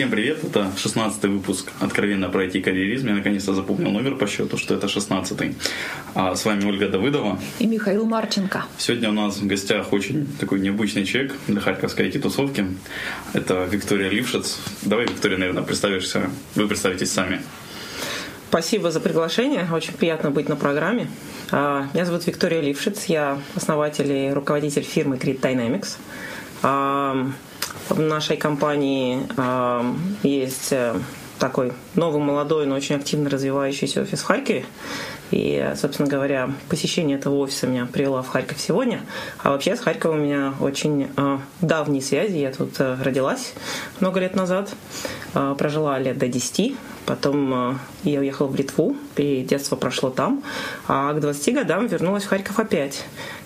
Всем привет, это 16 выпуск «Откровенно про IT-карьеризм». Я наконец-то запомнил номер по счету, что это 16-й. А с вами Ольга Давыдова. И Михаил Марченко. Сегодня у нас в гостях очень такой необычный человек для харьковской IT-тусовки. Это Виктория Лившиц. Давай, Виктория, наверное, представишься. Вы представитесь сами. Спасибо за приглашение. Очень приятно быть на программе. А, меня зовут Виктория Лившиц. Я основатель и руководитель фирмы Grid Dynamics. В нашей компании э, есть э, такой новый, молодой, но очень активно развивающийся офис в Харькове. И, собственно говоря, посещение этого офиса меня привело в Харьков сегодня. А вообще с Харьковом у меня очень э, давние связи. Я тут э, родилась много лет назад, э, прожила лет до 10. Потом э, я уехала в Литву, и детство прошло там. А к 20 годам вернулась в Харьков опять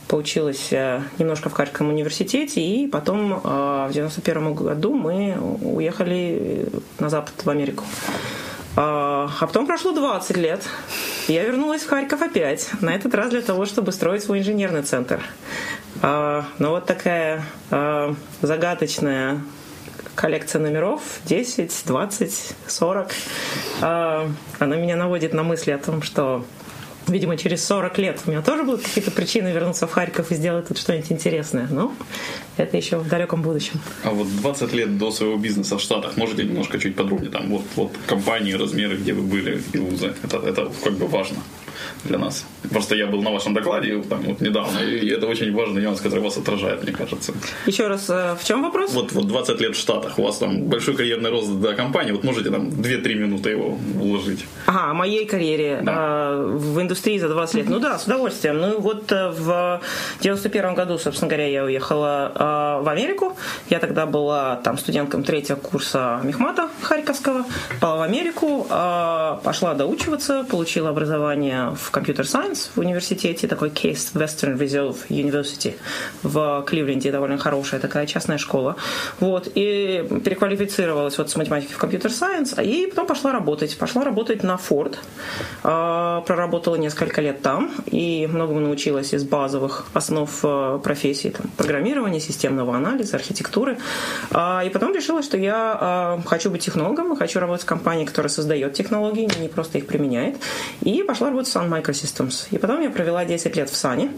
поучилась э, немножко в Харьковском университете, и потом э, в 91 году мы уехали на Запад, в Америку. А, а потом прошло 20 лет. Я вернулась в Харьков опять. На этот раз для того, чтобы строить свой инженерный центр. А, но вот такая а, загадочная коллекция номеров 10, 20, 40. Она меня наводит на мысли о том, что видимо, через 40 лет у меня тоже будут какие-то причины вернуться в Харьков и сделать тут что-нибудь интересное. Но это еще в далеком будущем. А вот 20 лет до своего бизнеса в Штатах, можете немножко чуть подробнее, там, вот, вот компании, размеры, где вы были и вузы, это, это как бы важно для нас. Просто я был на вашем докладе там, вот недавно, и это очень важный нюанс, который вас отражает, мне кажется. Еще раз, э, в чем вопрос? Вот, вот 20 лет в Штатах, у вас там большой карьерный рост до компании, вот можете там 2-3 минуты его уложить? Ага, о моей карьере да. э, в индустрии за 20 лет. Ну да, с удовольствием. Ну вот э, в 91 году, собственно говоря, я уехала в Америку. Я тогда была там студентком третьего курса Мехмата Харьковского. Попала в Америку, пошла доучиваться, получила образование в компьютер сайенс в университете, такой Case Western Reserve University в Кливленде, довольно хорошая такая частная школа. Вот, и переквалифицировалась вот с математики в компьютер сайенс, и потом пошла работать. Пошла работать на Ford, а, проработала несколько лет там, и многому научилась из базовых основ а, профессии, там, программирования, системного анализа, архитектуры. А, и потом решила, что я хочу быть технологом, хочу работать в компании, которая создает технологии, не просто их применяет. И пошла работать Sun Microsystems. И потом я провела 10 лет в Сане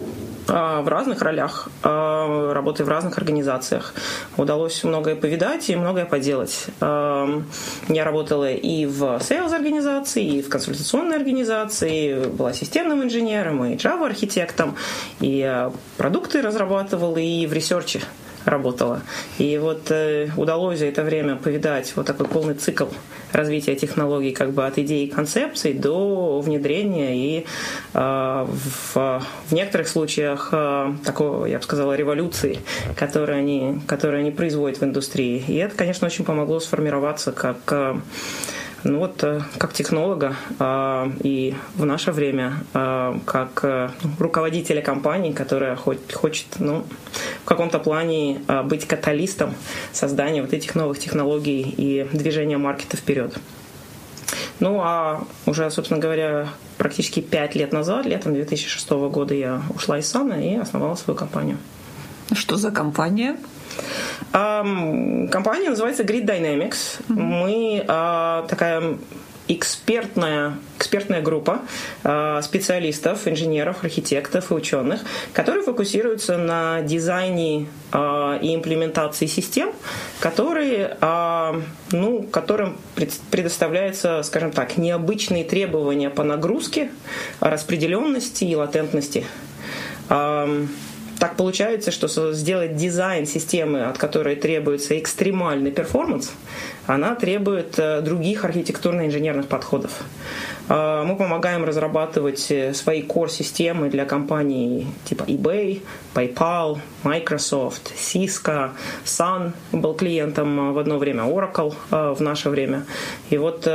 а, в разных ролях, а, работая в разных организациях. Удалось многое повидать и многое поделать. А, я работала и в sales организации, и в консультационной организации, была системным инженером, и Java архитектом, и продукты разрабатывала, и в research е работала. И вот э, удалось за это время повидать вот такой полный цикл развития технологий как бы от идеи и концепций до внедрения и э, в, в некоторых случаях э, такого, я бы сказала, революции, которые они, которые они производят в индустрии. И это, конечно, очень помогло сформироваться как э, ну вот э, как технолога а, и в наше время а, как э, руководителя компании, которая хочет ну, в каком-то плане а, быть каталистом создания вот этих новых технологий и движения маркета вперед. Ну а уже, собственно говоря, практически пять лет назад, летом 2006 года я ушла из Сана и основала свою компанию. Что за компания? Компания называется Grid Dynamics. Мы а, такая экспертная, экспертная группа э, специалистов, инженеров, архитекторов и ученых, которые фокусируются на дизайне э, и имплементации систем, которые, э, ну, которым предоставляются, скажем так, необычные требования по нагрузке, распределенности и латентности. Так получается, что сделать дизайн системы, от которой требуется экстремальный performance, она требует э, других архитектурно-инженерных подходов. Э, мы помогаем разрабатывать э, свои core-системы для компаний типа eBay, PayPal, Microsoft, Cisco, Sun был клиентом в одно время, Oracle в наше время. И вот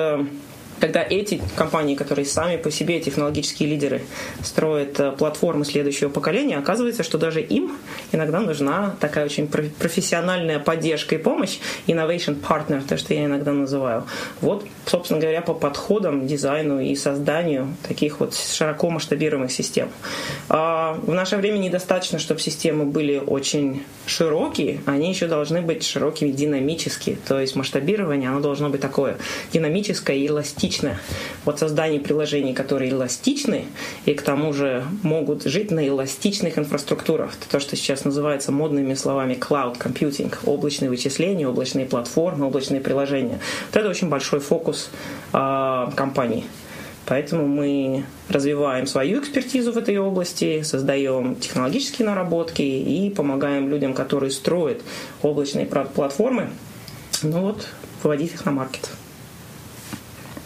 когда эти компании, которые сами по себе технологические лидеры, строят э, платформы следующего поколения, оказывается, что даже им иногда нужна такая очень профессиональная поддержка и помощь, innovation partner, то, что я иногда называю. Вот, собственно говоря, по подходам, дизайну и созданию таких вот широко масштабируемых систем. А в наше время недостаточно, чтобы системы были очень широкие, они еще должны быть широкими динамически, то есть масштабирование, оно должно быть такое динамическое и эластичное. Вот создание приложений, которые эластичны и к тому же могут жить на эластичных инфраструктурах, то, что сейчас называется модными словами cloud computing, облачные вычисления, облачные платформы, облачные приложения. Вот это очень большой фокус э, компании. Поэтому мы развиваем свою экспертизу в этой области, создаем технологические наработки и помогаем людям, которые строят облачные платформы, ну вот, выводить их на маркет.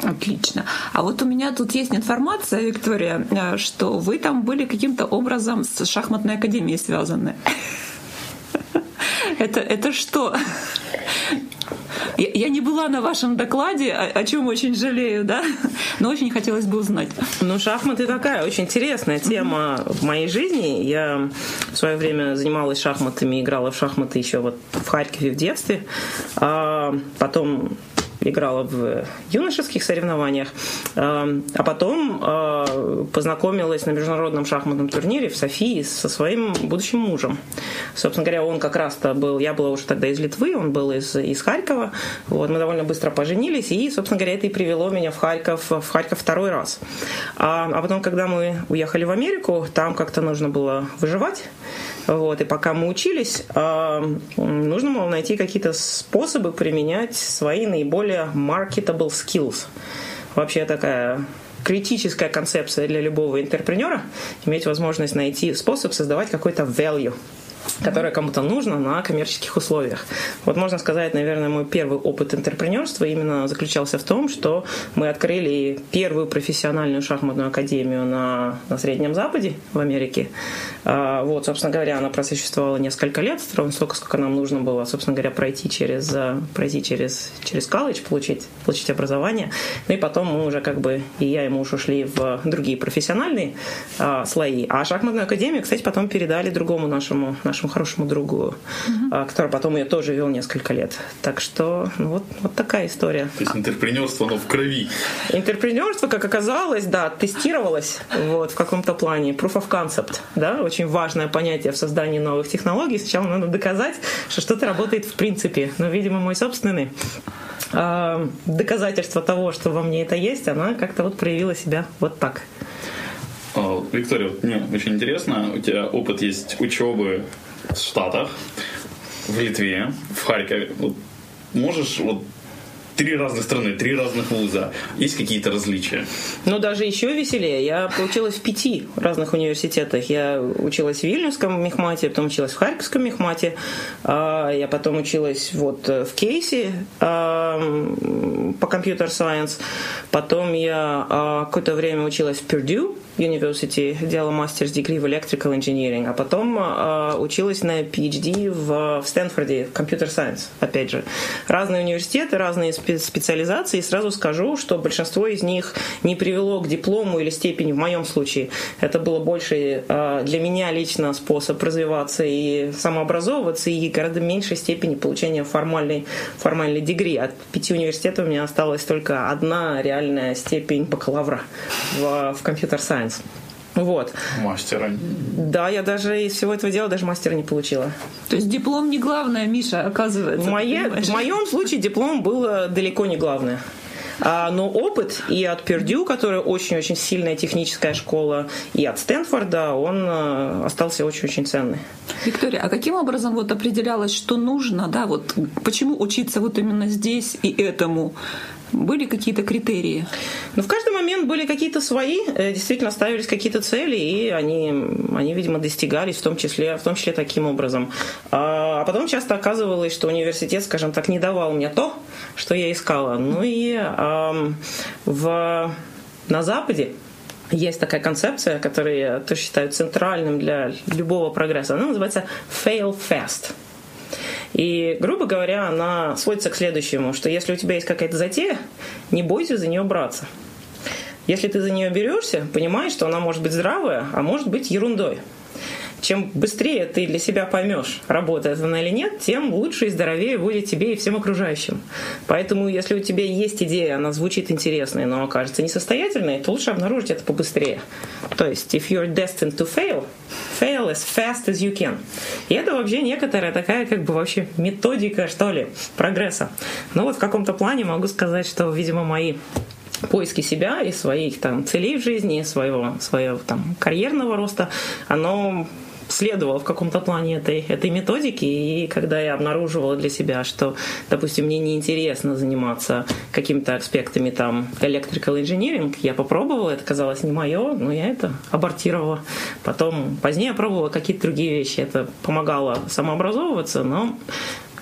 Отлично. А вот у меня тут есть информация, Виктория, э, что вы там были каким-то образом с шахматной академией связаны. Это, это что? Я, я не была на вашем докладе, о, о чем очень жалею, да, но очень хотелось бы узнать. Ну, шахматы такая очень интересная тема в моей жизни. Я в свое время занималась шахматами, играла в шахматы еще вот в Харькове в детстве. А потом играла в юношеских соревнованиях, эм, а потом э, познакомилась на международном шахматном турнире в Софии со своим будущим мужем. Собственно говоря, он как раз-то был, я была уже тогда из Литвы, он был из, из Харькова. Вот, мы довольно быстро поженились, и, собственно говоря, это и привело меня в Харьков, в Харьков второй раз. А, а потом, когда мы уехали в Америку, там как-то нужно было выживать. Вот, и пока мы учились, нужно было найти какие-то способы применять свои наиболее marketable skills. Вообще такая критическая концепция для любого интерпренера иметь возможность найти способ создавать какой-то value которое кому-то нужно на коммерческих условиях. Вот можно сказать, наверное, мой первый опыт интерпренерства именно заключался в том, что мы открыли первую профессиональную шахматную академию на, на Среднем Западе в Америке. А, вот, собственно говоря, она просуществовала несколько лет, ровно столько, сколько нам нужно было, собственно говоря, пройти через, пройти через, через колледж, получить, получить образование. Ну и потом мы уже как бы, и я, и муж ушли в другие профессиональные а, слои. А шахматную академию, кстати, потом передали другому нашему, нашему нашему хорошему другу, mm-hmm. который потом ее тоже вел несколько лет. Так что ну, вот, вот такая история. То есть интерпренерство, оно в крови. Интерпренерство, как оказалось, да, тестировалось вот, в каком-то плане. Proof of concept, да, очень важное понятие в создании новых технологий. Сначала надо доказать, что что-то работает в принципе. Но, видимо, мой собственный э, доказательство того, что во мне это есть, она как-то вот проявила себя вот так. А, Виктория, мне очень интересно, у тебя опыт есть учебы в Штатах, в Литве, в Харькове. Вот можешь вот три разных страны, три разных вуза. Есть какие-то различия? Ну, даже еще веселее. Я получилась в пяти разных университетах. Я училась в Вильнюсском мехмате, потом училась в Харьковском мехмате, а, я потом училась вот в Кейсе а, по компьютер-сайенс, потом я какое-то время училась в Пердю, University, делала мастерс degree в Electrical Engineering, а потом э, училась на PhD в, в Стэнфорде, Computer Science, опять же. Разные университеты, разные специализации, и сразу скажу, что большинство из них не привело к диплому или степени, в моем случае. Это было больше э, для меня лично способ развиваться и самообразовываться, и гораздо меньшей степени получения формальной, формальной дегри. От пяти университетов у меня осталась только одна реальная степень бакалавра в, в Computer Science. Science. Вот. Мастера. Да, я даже из всего этого дела даже мастера не получила. То есть диплом не главное, Миша, оказывается. В, мое, в моем случае диплом было далеко не главное. А, но опыт и от Пердю, которая очень-очень сильная техническая школа, и от Стэнфорда, он э, остался очень-очень ценный. Виктория, а каким образом вот определялось, что нужно, да, вот почему учиться вот именно здесь и этому? Были какие-то критерии? Ну, в каждый момент были какие-то свои, э, действительно ставились какие-то цели, и они, они, видимо, достигались в том числе, в том числе таким образом. А, а потом часто оказывалось, что университет, скажем так, не давал мне то, что я искала. Ну и а, в, на Западе есть такая концепция, которую я тоже считаю центральным для любого прогресса. Она называется fail fast. И, грубо говоря, она сводится к следующему, что если у тебя есть какая-то затея, не бойся за нее браться. Если ты за нее берешься, понимаешь, что она может быть здравая, а может быть ерундой чем быстрее ты для себя поймешь, работает она или нет, тем лучше и здоровее будет тебе и всем окружающим. Поэтому, если у тебя есть идея, она звучит интересной, но окажется несостоятельной, то лучше обнаружить это побыстрее. То есть, if you're destined to fail, fail as fast as you can. И это вообще некоторая такая, как бы вообще методика, что ли, прогресса. Но вот в каком-то плане могу сказать, что, видимо, мои поиски себя и своих там целей в жизни, своего, своего там карьерного роста, оно следовала в каком-то плане этой, этой методики, и когда я обнаруживала для себя, что, допустим, мне неинтересно заниматься какими-то аспектами там electrical engineering, я попробовала, это казалось не мое, но я это абортировала. Потом, позднее я пробовала какие-то другие вещи, это помогало самообразовываться, но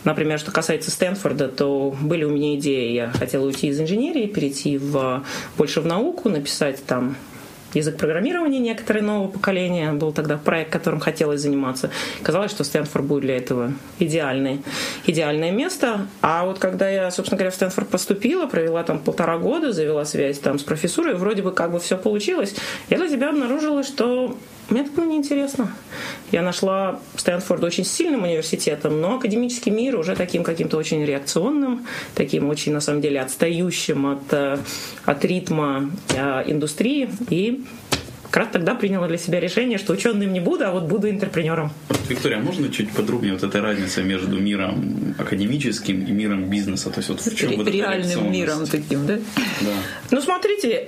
Например, что касается Стэнфорда, то были у меня идеи. Я хотела уйти из инженерии, перейти в, больше в науку, написать там язык программирования некоторые нового поколения. Был тогда проект, которым хотелось заниматься. Казалось, что Стэнфорд будет для этого идеальный, идеальное место. А вот когда я, собственно говоря, в Стэнфорд поступила, провела там полтора года, завела связь там с профессурой, вроде бы как бы все получилось, я для себя обнаружила, что мне это было неинтересно. Я нашла Стэнфорд очень сильным университетом, но академический мир уже таким каким-то очень реакционным, таким очень, на самом деле, отстающим от, э, от ритма э, индустрии. И как раз тогда приняла для себя решение, что ученым не буду, а вот буду интерпренером. Виктория, а можно чуть подробнее вот эта разница между миром академическим и миром бизнеса? То есть вот в чем Ре- вот Реальным миром таким, да? Да. Ну, смотрите,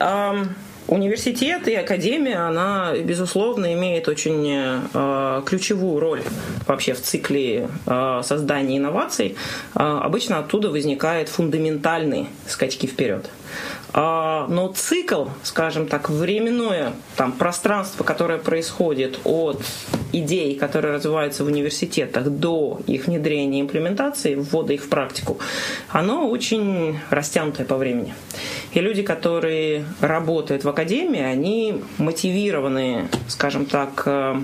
Университет и академия, она, безусловно, имеет очень э, ключевую роль вообще в цикле э, создания инноваций. Э, обычно оттуда возникают фундаментальные скачки вперед. А, но цикл, скажем так, временное там, пространство, которое происходит от идей, которые развиваются в университетах, до их внедрения и имплементации, ввода их в практику, оно очень растянутое по времени. И люди, которые работают в академии, они мотивированы, скажем так, э,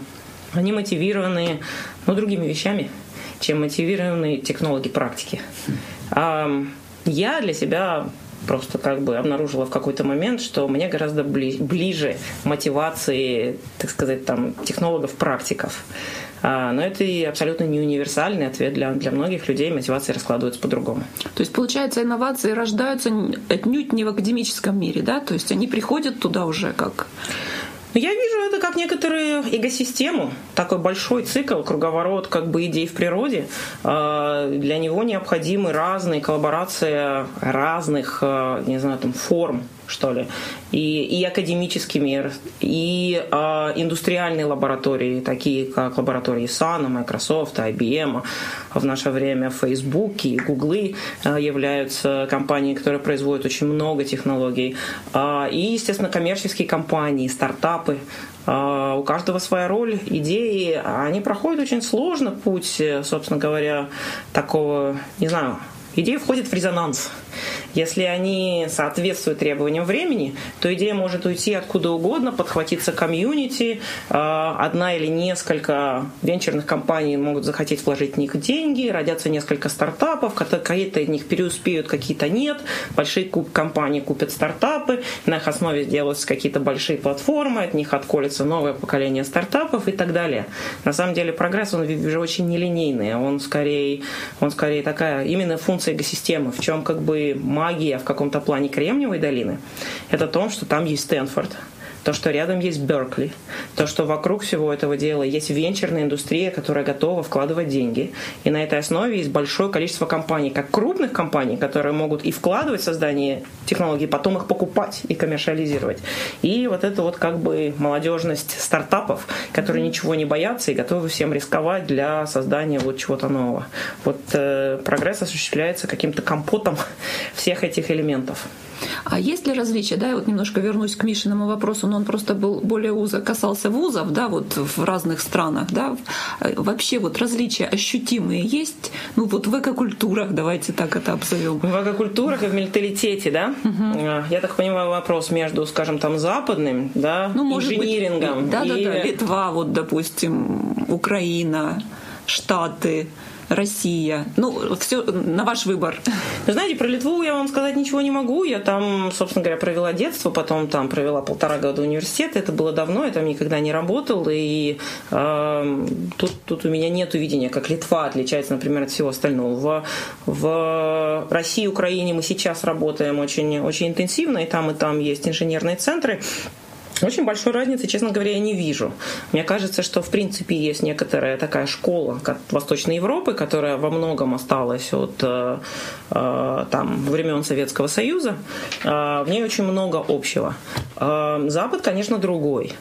они мотивированы ну, другими вещами, чем мотивированы технологи практики. Я для себя просто как бы обнаружила в какой-то момент, что мне гораздо бли- ближе мотивации, так сказать, там, технологов-практиков. А, но это и абсолютно не универсальный ответ для, для многих людей. Мотивации раскладываются по-другому. То есть, получается, инновации рождаются отнюдь не в академическом мире, да? То есть они приходят туда уже как я вижу это как некоторую экосистему, такой большой цикл, круговорот как бы идей в природе. А, для него необходимы разные коллаборации разных, а, не знаю, там, форм что ли, и, и академический мир, и э, индустриальные лаборатории, такие как лаборатории Sun, Microsoft, IBM, в наше время Facebook и Google э, являются компаниями, которые производят очень много технологий, э, и, естественно, коммерческие компании, стартапы, у каждого своя роль, идеи, они проходят очень сложно путь, собственно говоря, такого, не знаю, идея входит в резонанс. Если они соответствуют требованиям времени, то идея может уйти откуда угодно, подхватиться комьюнити, а, одна или несколько венчурных компаний могут захотеть вложить в них деньги, родятся несколько стартапов, какие-то из них переуспеют, какие-то нет, большие компании купят стартапы, на их основе сделаются какие-то большие платформы, от них отколется новое поколение стартапов и так далее. На самом деле прогресс, он уже очень нелинейный, он скорее, он скорее такая именно функция экосистемы, в чем как бы магия в каком-то плане Кремниевой долины, это то, что там есть Стэнфорд то, что рядом есть Беркли, то, что вокруг всего этого дела есть венчурная индустрия, которая готова вкладывать деньги. И на этой основе есть большое количество компаний, как крупных компаний, которые могут и вкладывать в создание технологий, потом их покупать и коммерциализировать. И вот это вот как бы молодежность стартапов, которые ничего не боятся и готовы всем рисковать для создания вот чего-то нового. Вот э, прогресс осуществляется каким-то компотом всех этих элементов. А есть ли различия, да, я вот немножко вернусь к Мишиному вопросу, но он просто был более узо касался вузов, да, вот в разных странах, да, вообще вот различия ощутимые есть, ну вот в экокультурах, давайте так это обзовем. В экокультурах и в менталитете, да? Угу. Я так понимаю вопрос между, скажем, там западным, да, ну, инжинирингом. Быть, да, и... да, да, Литва, вот, допустим, Украина, Штаты, Россия. Ну, все на ваш выбор. Вы знаете, про Литву я вам сказать ничего не могу. Я там, собственно говоря, провела детство, потом там провела полтора года университета. Это было давно, я там никогда не работал. И э, тут, тут у меня нет видения, как Литва отличается, например, от всего остального. В, в России, Украине мы сейчас работаем очень, очень интенсивно, и там, и там есть инженерные центры. Очень большой разницы, честно говоря, я не вижу. Мне кажется, что в принципе есть некоторая такая школа как Восточной Европы, которая во многом осталась от э, э, там, времен Советского Союза. Э, в ней очень много общего. Запад, конечно, другой.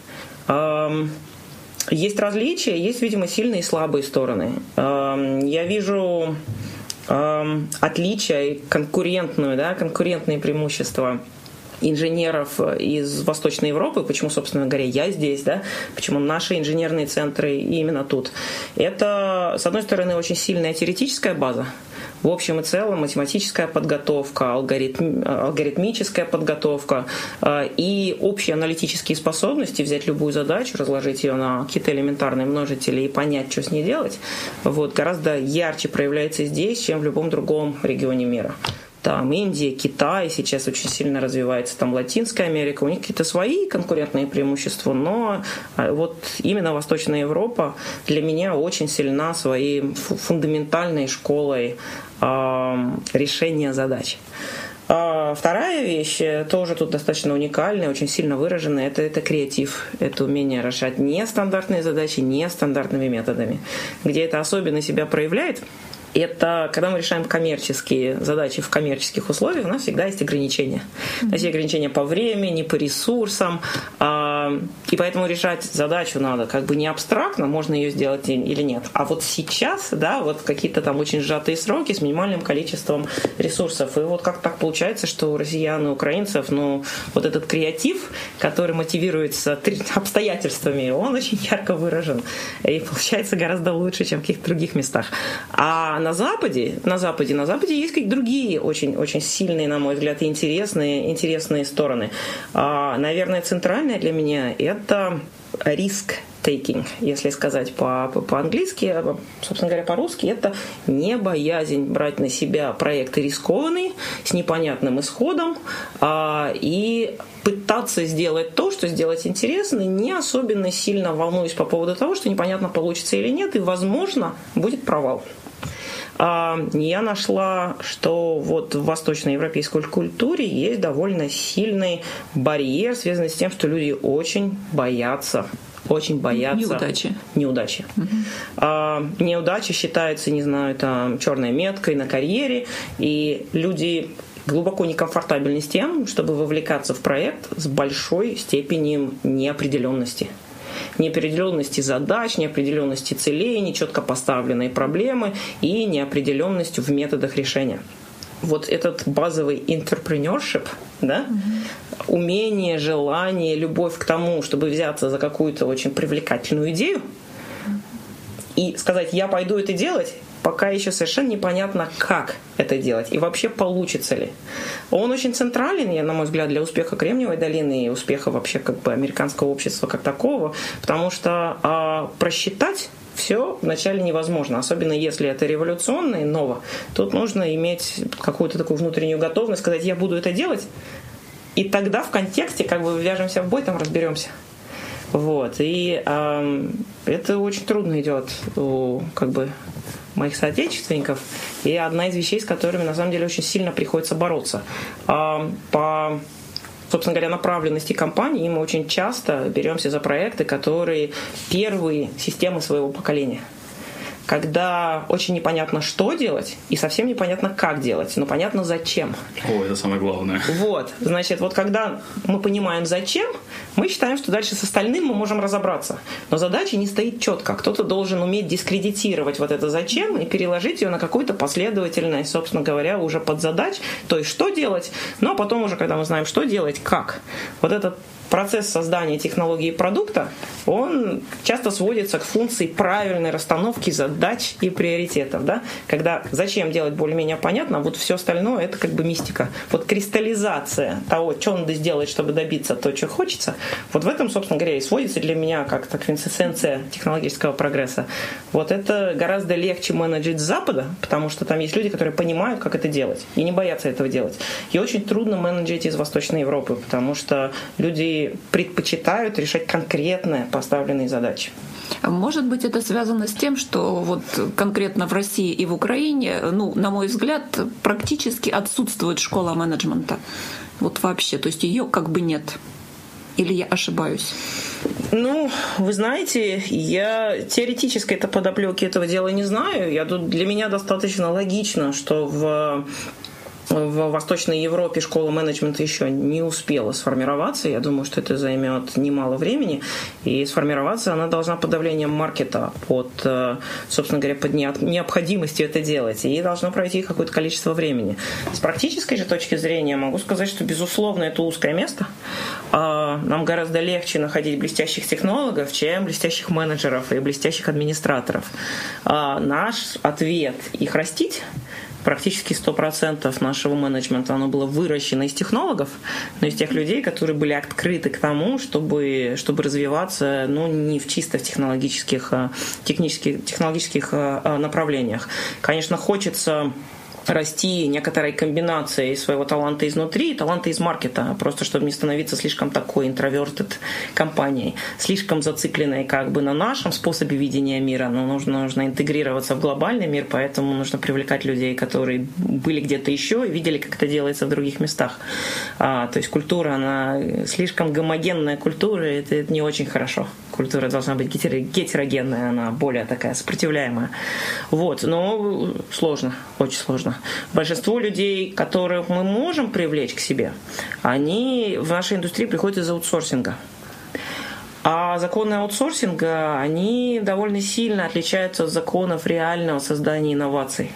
Есть различия, есть, видимо, сильные и слабые стороны. Я вижу отличия и конкурентную, да, конкурентные преимущества инженеров из Восточной Европы, почему, собственно говоря, я здесь, да, почему наши инженерные центры именно тут. Это, с одной стороны, очень сильная теоретическая база, в общем и целом математическая подготовка, алгоритм, алгоритмическая подготовка э, и общие аналитические способности взять любую задачу, разложить ее на какие-то элементарные множители и понять, что с ней делать, вот, гораздо ярче проявляется здесь, чем в любом другом регионе мира там Индия, Китай сейчас очень сильно развивается, там Латинская Америка, у них какие-то свои конкурентные преимущества, но а, вот именно Восточная Европа для меня очень сильна своей фундаментальной школой решения задач. А вторая вещь, э, тоже тут достаточно уникальная, очень сильно выраженная, это, это креатив. Это умение решать нестандартные задачи нестандартными методами. Где это особенно себя проявляет – это когда мы решаем коммерческие задачи в коммерческих условиях, у нас всегда есть ограничения. У нас есть ограничения по времени, по ресурсам, а, и поэтому решать задачу надо как бы не абстрактно, можно ее сделать или нет, а вот сейчас, да, вот какие-то там очень сжатые сроки с минимальным количеством ресурсов. И вот как так получается, что у россиян и украинцев, ну, вот этот креатив, который мотивируется обстоятельствами, он очень ярко выражен и получается гораздо лучше, чем в каких-то других местах. А на Западе, на Западе, на Западе есть какие-то другие очень, очень сильные, на мой взгляд, интересные, интересные стороны. А, наверное, центральная для меня это риск taking, если сказать по, по-английски, а, собственно говоря, по-русски, это не боязнь брать на себя проекты рискованные, с непонятным исходом, а, и пытаться сделать то, что сделать интересно, не особенно сильно волнуюсь по поводу того, что непонятно получится или нет, и, возможно, будет провал. А, я нашла, что вот в восточноевропейской культуре есть довольно сильный барьер, связанный с тем, что люди очень боятся очень боятся неудачи. Неудачи. Угу. А, неудача считается, не знаю, там черной меткой на карьере, и люди глубоко некомфортабельны с тем, чтобы вовлекаться в проект с большой степенью неопределенности неопределенности задач, неопределенности целей, нечетко поставленные проблемы и неопределенностью в методах решения. Вот этот базовый entrepreneurship, да, угу. умение, желание, любовь к тому, чтобы взяться за какую-то очень привлекательную идею и сказать, я пойду это делать, пока еще совершенно непонятно, как это делать и вообще получится ли. Он очень централен, на мой взгляд, для успеха Кремниевой долины и успеха вообще как бы американского общества как такого, потому что а, просчитать все вначале невозможно, особенно если это революционно и ново. Тут нужно иметь какую-то такую внутреннюю готовность, сказать, я буду это делать, и тогда в контексте как бы вяжемся в бой, там разберемся. Вот. И э, это очень трудно идет у как бы моих соотечественников, и одна из вещей, с которыми на самом деле очень сильно приходится бороться. Э, по собственно говоря, направленности компании, мы очень часто беремся за проекты, которые первые системы своего поколения – когда очень непонятно, что делать, и совсем непонятно, как делать, но понятно, зачем. О, это самое главное. Вот, значит, вот когда мы понимаем, зачем, мы считаем, что дальше с остальным мы можем разобраться. Но задача не стоит четко. Кто-то должен уметь дискредитировать вот это зачем и переложить ее на какую-то последовательность, собственно говоря, уже под задач, то есть что делать, но потом уже, когда мы знаем, что делать, как. Вот этот процесс создания технологии продукта, он часто сводится к функции правильной расстановки задач и приоритетов. Да? Когда зачем делать более-менее понятно, а вот все остальное это как бы мистика. Вот кристаллизация того, что надо сделать, чтобы добиться то, что хочется, вот в этом, собственно говоря, и сводится для меня как-то квинтэссенция технологического прогресса. Вот это гораздо легче менеджить с Запада, потому что там есть люди, которые понимают, как это делать, и не боятся этого делать. И очень трудно менеджить из Восточной Европы, потому что люди предпочитают решать конкретные поставленные задачи. Может быть, это связано с тем, что вот конкретно в России и в Украине, ну, на мой взгляд, практически отсутствует школа менеджмента. Вот вообще, то есть ее как бы нет. Или я ошибаюсь? Ну, вы знаете, я теоретически это подоплеки этого дела не знаю. Я тут для меня достаточно логично, что в в Восточной Европе школа менеджмента еще не успела сформироваться. Я думаю, что это займет немало времени. И сформироваться она должна под давлением маркета, под, э, собственно говоря, под необходимостью это делать. И должно пройти какое-то количество времени. С практической же точки зрения могу сказать, что, безусловно, это узкое место. А, нам гораздо легче находить блестящих технологов, чем блестящих менеджеров и блестящих администраторов. А, наш ответ – их растить – практически 100% нашего менеджмента оно было выращено из технологов, но из тех людей, которые были открыты к тому, чтобы, чтобы развиваться ну, не в чисто в технологических, а, технических, технологических а, а, направлениях. Конечно, хочется расти некоторой комбинацией своего таланта изнутри и таланта из маркета, просто чтобы не становиться слишком такой интровертед компанией, слишком зацикленной как бы на нашем способе видения мира, но нужно, нужно интегрироваться в глобальный мир, поэтому нужно привлекать людей, которые были где-то еще и видели, как это делается в других местах. А, то есть культура, она слишком гомогенная культура, это, это не очень хорошо. Культура должна быть гетерогенная, она более такая сопротивляемая. Вот, но сложно, очень сложно. Большинство людей, которых мы можем привлечь к себе, они в нашей индустрии приходят из аутсорсинга. А законы аутсорсинга, они довольно сильно отличаются от законов реального создания инноваций.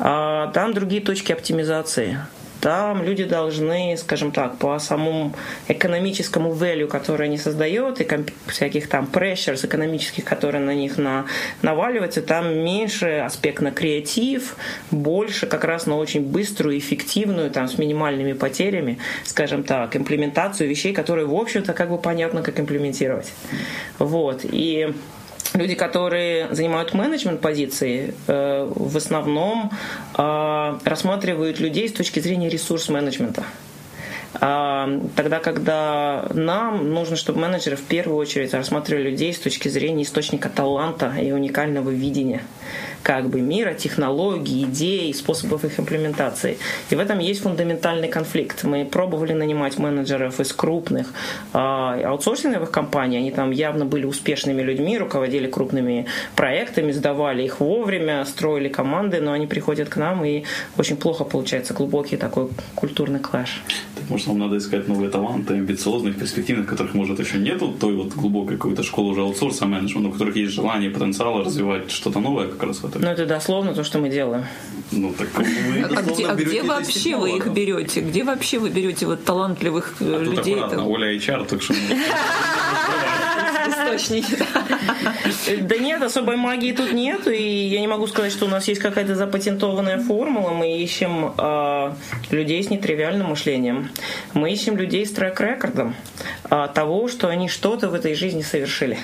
А там другие точки оптимизации там люди должны, скажем так, по самому экономическому value, который они создают, и всяких там pressures экономических, которые на них на, наваливаются, там меньше аспект на креатив, больше как раз на очень быструю, эффективную, там, с минимальными потерями, скажем так, имплементацию вещей, которые, в общем-то, как бы понятно, как имплементировать. Вот. И люди, которые занимают менеджмент позиции, э, в основном э, рассматривают людей с точки зрения ресурс-менеджмента. А, тогда, когда нам нужно, чтобы менеджеры в первую очередь рассматривали людей с точки зрения источника таланта и уникального видения как бы мира, технологий, идей, способов их имплементации. И в этом есть фундаментальный конфликт. Мы пробовали нанимать менеджеров из крупных э, аутсорсинговых компаний, они там явно были успешными людьми, руководили крупными проектами, сдавали их вовремя, строили команды, но они приходят к нам, и очень плохо получается глубокий такой культурный клэш. Так, может, нам надо искать новые таланты, амбициозных, перспективных, которых, может, еще нету той вот глубокой какой-то школы уже аутсорса менеджмента, у которых есть желание, потенциал развивать что-то новое как раз в этом. Ну, это дословно то, что мы делаем. Ну, так вы а где, а где вообще вы их берете? Где вообще вы берете вот талантливых а людей? Тут аккуратно, Оля HR, так что... Источники. Да нет, особой магии тут нет, и я не могу сказать, что у нас есть какая-то запатентованная формула. Мы ищем э, людей с нетривиальным мышлением. Мы ищем людей с трек-рекордом э, того, что они что-то в этой жизни совершили.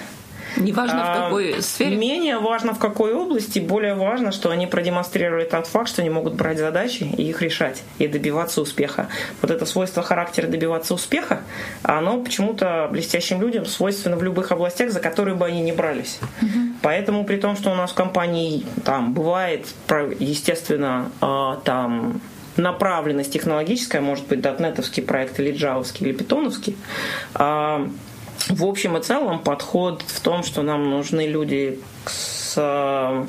Неважно в а, какой сфере. Менее важно в какой области, более важно, что они продемонстрировали тот факт, что они могут брать задачи и их решать, и добиваться успеха. Вот это свойство характера добиваться успеха, оно почему-то блестящим людям свойственно в любых областях, за которые бы они не брались. Угу. Поэтому при том, что у нас в компании там бывает, естественно, а, там направленность технологическая, может быть, дотнетовский проект или джавовский, или питоновский, а, в общем и целом подход в том, что нам нужны люди с э,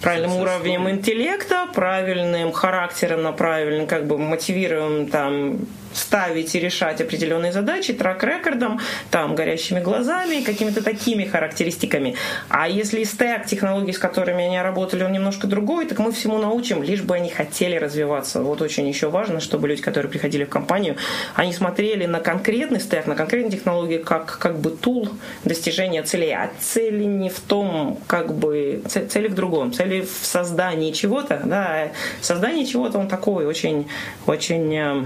правильным уровнем интеллекта, правильным характером, на правильным, как бы мотивируем там ставить и решать определенные задачи трек-рекордом, там, горящими глазами, какими-то такими характеристиками. А если стек технологий, с которыми они работали, он немножко другой, так мы всему научим, лишь бы они хотели развиваться. Вот очень еще важно, чтобы люди, которые приходили в компанию, они смотрели на конкретный стек, на конкретные технологии, как, как бы тул достижения целей. А цели не в том, как бы, цели в другом. Цели в создании чего-то, да, создание чего-то он такой очень, очень э,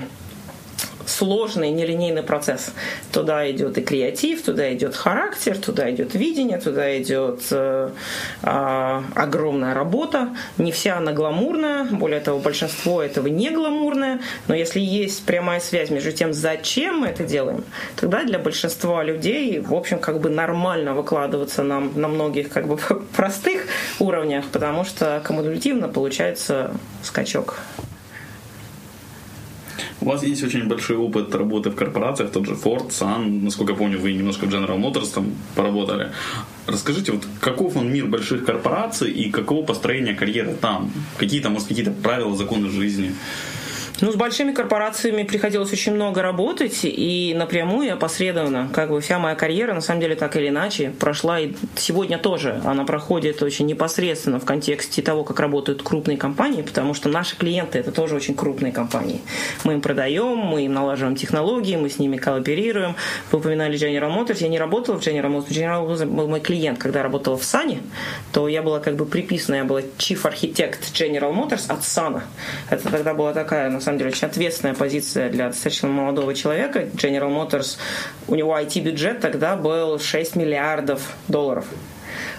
сложный нелинейный процесс. Туда идет и креатив, туда идет характер, туда идет видение, туда идет э, э, огромная работа. Не вся она гламурная, более того, большинство этого не гламурное, но если есть прямая связь между тем, зачем мы это делаем, тогда для большинства людей, в общем, как бы нормально выкладываться нам на многих как бы простых уровнях, потому что кумулятивно получается скачок. У вас есть очень большой опыт работы в корпорациях, тот же Ford, Sun, насколько я помню, вы немножко в General Motors там поработали. Расскажите, вот каков он мир больших корпораций и каково построение карьеры там? Какие там, может, какие-то правила, законы жизни? Ну, с большими корпорациями приходилось очень много работать, и напрямую, и опосредованно. Как бы вся моя карьера, на самом деле, так или иначе, прошла, и сегодня тоже она проходит очень непосредственно в контексте того, как работают крупные компании, потому что наши клиенты – это тоже очень крупные компании. Мы им продаем, мы им налаживаем технологии, мы с ними кооперируем. Вы упоминали General Motors. Я не работала в General Motors. General Motors был мой клиент. Когда я работала в Сане, то я была как бы приписана, я была chief architect General Motors от Сана. Это тогда была такая, на самом самом деле, очень ответственная позиция для достаточно молодого человека. General Motors, у него IT-бюджет тогда был 6 миллиардов долларов.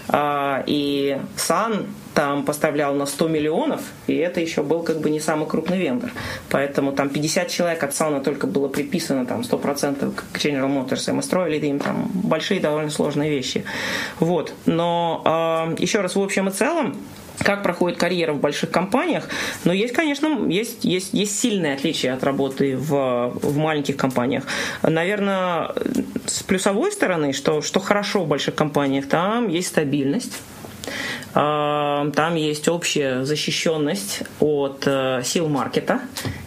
А, и Sun там поставлял на 100 миллионов, и это еще был как бы не самый крупный вендор. Поэтому там 50 человек от Сауна только было приписано там 100% к General Motors, и мы строили им там большие довольно сложные вещи. Вот. Но э, еще раз, в общем и целом, как проходит карьера в больших компаниях. Но есть, конечно, есть, есть, есть сильные отличия от работы в, в маленьких компаниях. Наверное, с плюсовой стороны, что, что хорошо в больших компаниях, там есть стабильность а, там есть общая защищенность от э, сил маркета,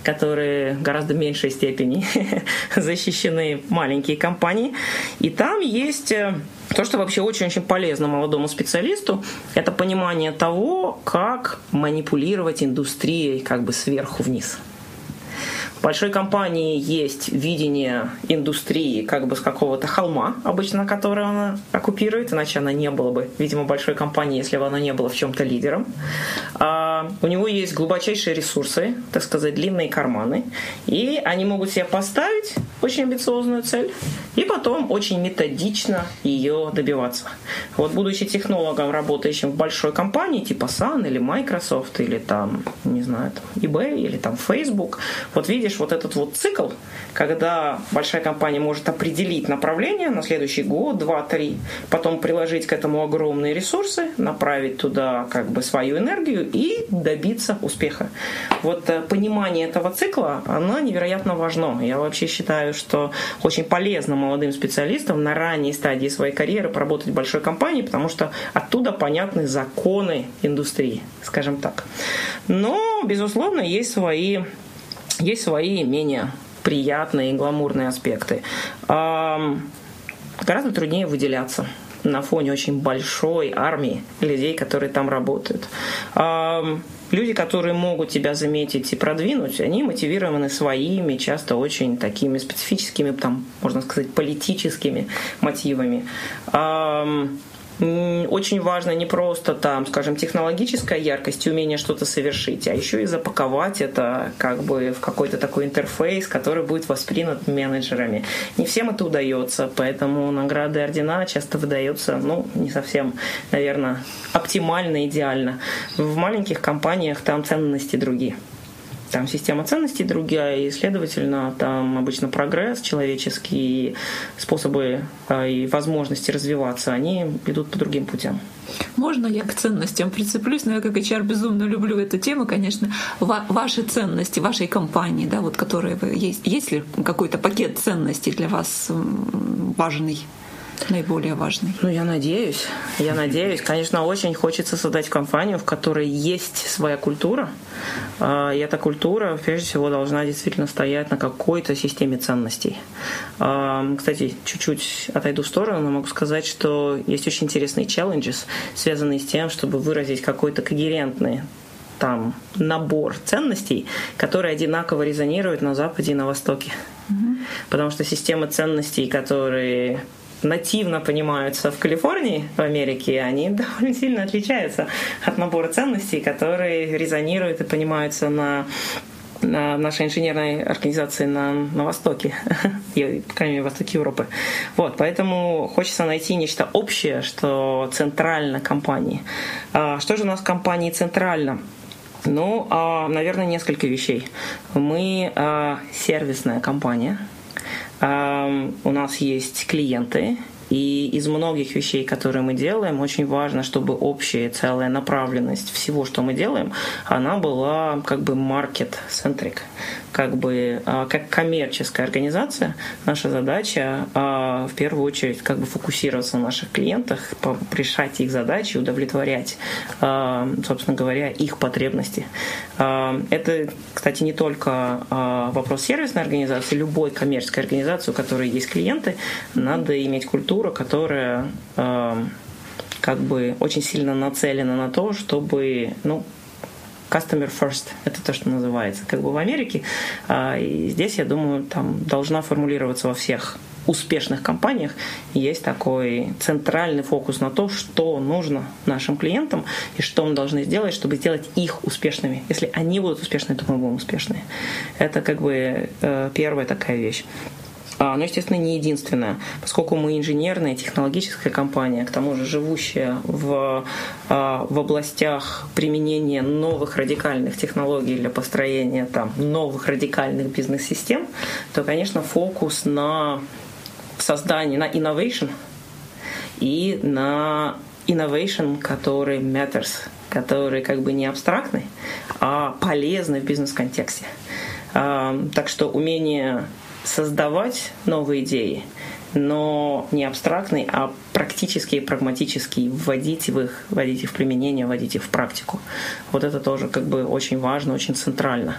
которые в гораздо меньшей степени защищены маленькие компании. И там есть э, то, что вообще очень-очень полезно молодому специалисту, это понимание того, как манипулировать индустрией как бы сверху вниз большой компании есть видение индустрии как бы с какого-то холма, обычно, который она оккупирует, иначе она не была бы, видимо, большой компанией, если бы она не была в чем-то лидером. А у него есть глубочайшие ресурсы, так сказать, длинные карманы, и они могут себе поставить очень амбициозную цель и потом очень методично ее добиваться. Вот будучи технологом, работающим в большой компании, типа Sun или Microsoft, или там, не знаю, там, eBay, или там Facebook, вот видишь, видишь вот этот вот цикл, когда большая компания может определить направление на следующий год, два, три, потом приложить к этому огромные ресурсы, направить туда как бы свою энергию и добиться успеха. Вот э, понимание этого цикла, оно невероятно важно. Я вообще считаю, что очень полезно молодым специалистам на ранней стадии своей карьеры поработать в большой компании, потому что оттуда понятны законы индустрии, скажем так. Но, безусловно, есть свои есть свои менее приятные и гламурные аспекты. Гораздо труднее выделяться на фоне очень большой армии людей, которые там работают. Люди, которые могут тебя заметить и продвинуть, они мотивированы своими, часто очень такими специфическими, там, можно сказать, политическими мотивами очень важно не просто там, скажем, технологическая яркость и умение что-то совершить, а еще и запаковать это как бы в какой-то такой интерфейс, который будет воспринят менеджерами. Не всем это удается, поэтому награды ордена часто выдаются, ну, не совсем, наверное, оптимально, идеально. В маленьких компаниях там ценности другие там система ценностей другая, и, следовательно, там обычно прогресс человеческий, способы а, и возможности развиваться, они идут по другим путям. Можно я к ценностям прицеплюсь? Но я как HR безумно люблю эту тему, конечно. Ваши ценности, вашей компании, да, вот которые вы есть, есть ли какой-то пакет ценностей для вас важный? Наиболее важный? Ну, я надеюсь. Я надеюсь. Конечно, очень хочется создать компанию, в которой есть своя культура. А, и эта культура, прежде всего, должна действительно стоять на какой-то системе ценностей. А, кстати, чуть-чуть отойду в сторону, но могу сказать, что есть очень интересные challenges, связанные с тем, чтобы выразить какой-то когерентный там набор ценностей, которые одинаково резонируют на Западе и на Востоке. Mm-hmm. Потому что системы ценностей, которые нативно понимаются в Калифорнии, в Америке, они довольно сильно отличаются от набора ценностей, которые резонируют и понимаются на на нашей инженерной организации на, на Востоке, по крайней мере, Востоке Европы. Вот, поэтому хочется найти нечто общее, что центрально компании. А, что же у нас в компании центрально? Ну, а, наверное, несколько вещей. Мы а, сервисная компания. У нас есть клиенты, и из многих вещей, которые мы делаем, очень важно, чтобы общая целая направленность всего, что мы делаем, она была как бы market-centric как бы а, как коммерческая организация, наша задача а, в первую очередь как бы фокусироваться на наших клиентах, решать их задачи, удовлетворять, а, собственно говоря, их потребности. Это, кстати, не только вопрос сервисной организации, любой коммерческой организации, у которой есть клиенты, надо иметь культуру, которая как бы очень сильно нацелена на то, чтобы ну, customer first, это то, что называется, как бы в Америке. А, и здесь, я думаю, там должна формулироваться во всех успешных компаниях есть такой центральный фокус на то, что нужно нашим клиентам и что мы должны сделать, чтобы сделать их успешными. Если они будут успешны, то мы будем успешны. Это как бы э, первая такая вещь. А, но, естественно, не единственная, поскольку мы инженерная, технологическая компания, к тому же живущая в, а, в областях применения новых радикальных технологий для построения там, новых радикальных бизнес-систем, то, конечно, фокус на создание, на innovation и на innovation, который matters, который как бы не абстрактный, а полезный в бизнес-контексте. Так что умение создавать новые идеи, но не абстрактные, а практические, прагматические, вводить в их, вводить их в применение, вводить их в практику. Вот это тоже как бы очень важно, очень центрально.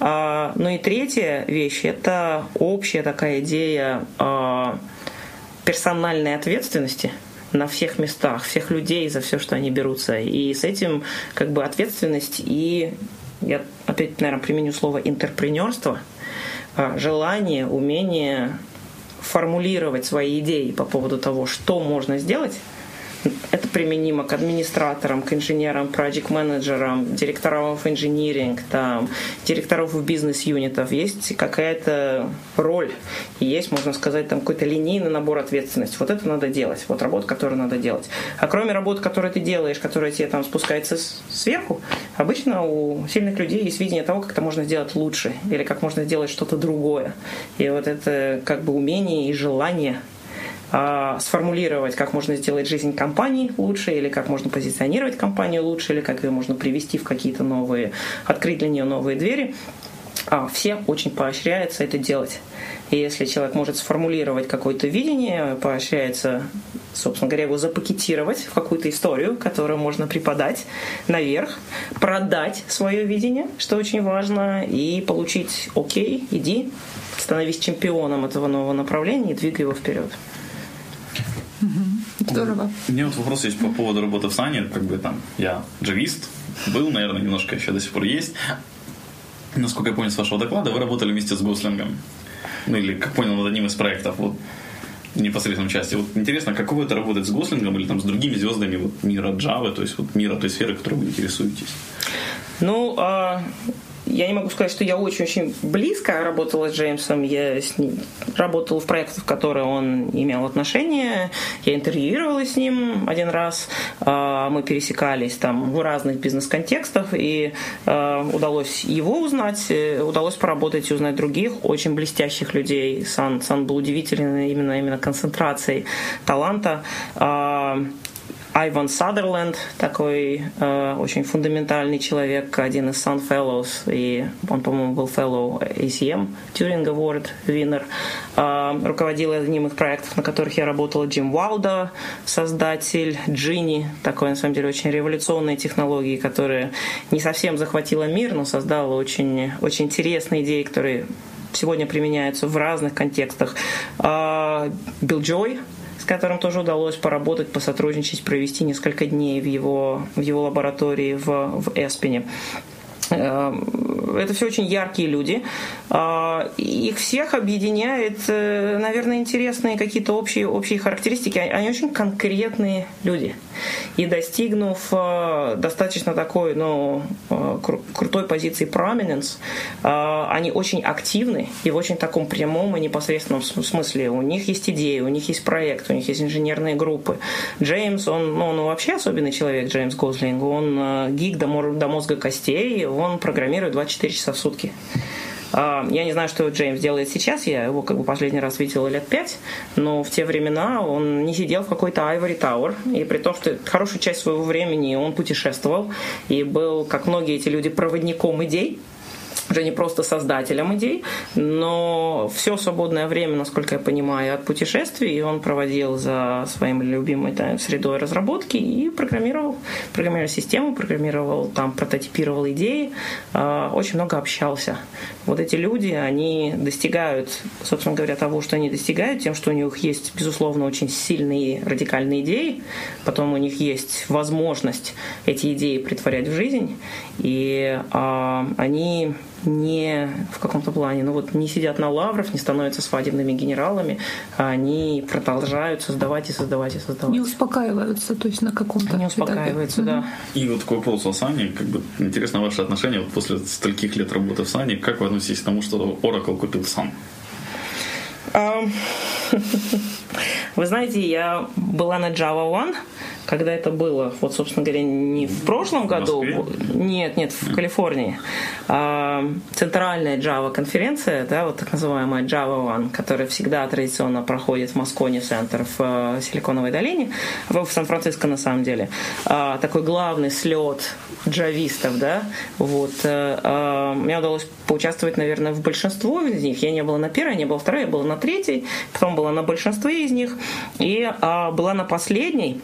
А, ну и третья вещь – это общая такая идея а, персональной ответственности на всех местах, всех людей за все, что они берутся. И с этим как бы ответственность и я опять, наверное, применю слово интерпренерство – желание, умение формулировать свои идеи по поводу того, что можно сделать, это применимо к администраторам, к инженерам, проект-менеджерам, директорам в инжиниринг, там, директоров в бизнес-юнитов. Есть какая-то роль, и есть, можно сказать, там какой-то линейный набор ответственности. Вот это надо делать, вот работа, которую надо делать. А кроме работы, которую ты делаешь, которая тебе там спускается сверху, обычно у сильных людей есть видение того, как это можно сделать лучше, или как можно сделать что-то другое. И вот это как бы умение и желание сформулировать, как можно сделать жизнь компании лучше, или как можно позиционировать компанию лучше, или как ее можно привести в какие-то новые, открыть для нее новые двери. А, все очень поощряются это делать. И если человек может сформулировать какое-то видение, поощряется, собственно говоря, его запакетировать в какую-то историю, которую можно преподать наверх, продать свое видение, что очень важно, и получить «Окей, иди, становись чемпионом этого нового направления и двигай его вперед». Здорово. У меня вот вопрос есть по поводу работы в Сане. Как бы там я джавист, был, наверное, немножко еще до сих пор есть. Насколько я понял с вашего доклада, вы работали вместе с Гослингом. Ну или, как понял, над одним из проектов. Вот непосредственном части. Вот интересно, каково это работать с Гослингом или там с другими звездами вот, мира Java, то есть вот мира той сферы, которой вы интересуетесь? Ну, а я не могу сказать, что я очень-очень близко работала с Джеймсом. Я с ним работала в проектах, в которые он имел отношение. Я интервьюировала с ним один раз. А, мы пересекались там в разных бизнес-контекстах, и а, удалось его узнать, э, удалось поработать и узнать других очень блестящих людей. Сан, Сан был удивительный именно, именно концентрацией таланта. Айван Садерленд, такой э, очень фундаментальный человек, один из Sun Fellows, и он, по-моему, был Fellow ACM, Turing Award, winner. Руководил одним из проектов, на которых я работала, Джим Уалда, создатель Джини, такой, на самом деле, очень революционной технологии, которая не совсем захватила мир, но создала очень, очень интересные идеи, которые сегодня применяются в разных контекстах. Билл Джой, которым тоже удалось поработать, посотрудничать, провести несколько дней в его, в его лаборатории в, в Эспине. Э, это все очень яркие люди. А, их всех объединяет, э, наверное, интересные какие-то общие, общие характеристики. Они очень конкретные люди. И достигнув э, достаточно такой, ну, крутой позиции prominence, они очень активны и в очень таком прямом и непосредственном смысле. У них есть идеи, у них есть проект, у них есть инженерные группы. Джеймс, он, ну, он вообще особенный человек, Джеймс Гозлинг. Он гик до мозга костей, он программирует 24 часа в сутки. А, я не знаю, что Джеймс делает сейчас, я его как бы последний раз видела лет пять, но в те времена он не сидел в какой-то Ivory Tower, и при том, что хорошую часть своего времени он путешествовал и был, как многие эти люди, проводником идей, уже не просто создателем идей, но все свободное время, насколько я понимаю, от путешествий он проводил за своим любимой да, средой разработки и программировал, программировал систему, программировал, там, прототипировал идеи, э, очень много общался. Вот эти люди, они достигают, собственно говоря, того, что они достигают, тем, что у них есть, безусловно, очень сильные радикальные идеи, потом у них есть возможность эти идеи притворять в жизнь, и э, они не в каком-то плане, ну вот не сидят на лаврах, не становятся свадебными генералами, а они продолжают создавать и создавать и создавать. Не успокаиваются, то есть на каком-то Не успокаиваются, этапе. да. И вот такой вопрос о Сане, как бы интересно ваше отношение вот после стольких лет работы в Сане, как вы относитесь к тому, что Oracle купил Сан? Вы знаете, я была на Java One, когда это было, вот, собственно говоря, не в прошлом году, в нет, нет, в Калифорнии, а, центральная Java конференция, да, вот так называемая Java One, которая всегда традиционно проходит в Москоне центр в э, Силиконовой долине, в Сан-Франциско на самом деле, а, такой главный слет джавистов, да, вот, а, а, мне удалось поучаствовать, наверное, в большинстве из них, я не была на первой, я не была второй, я была на третьей, потом была на большинстве из них, и была на последней,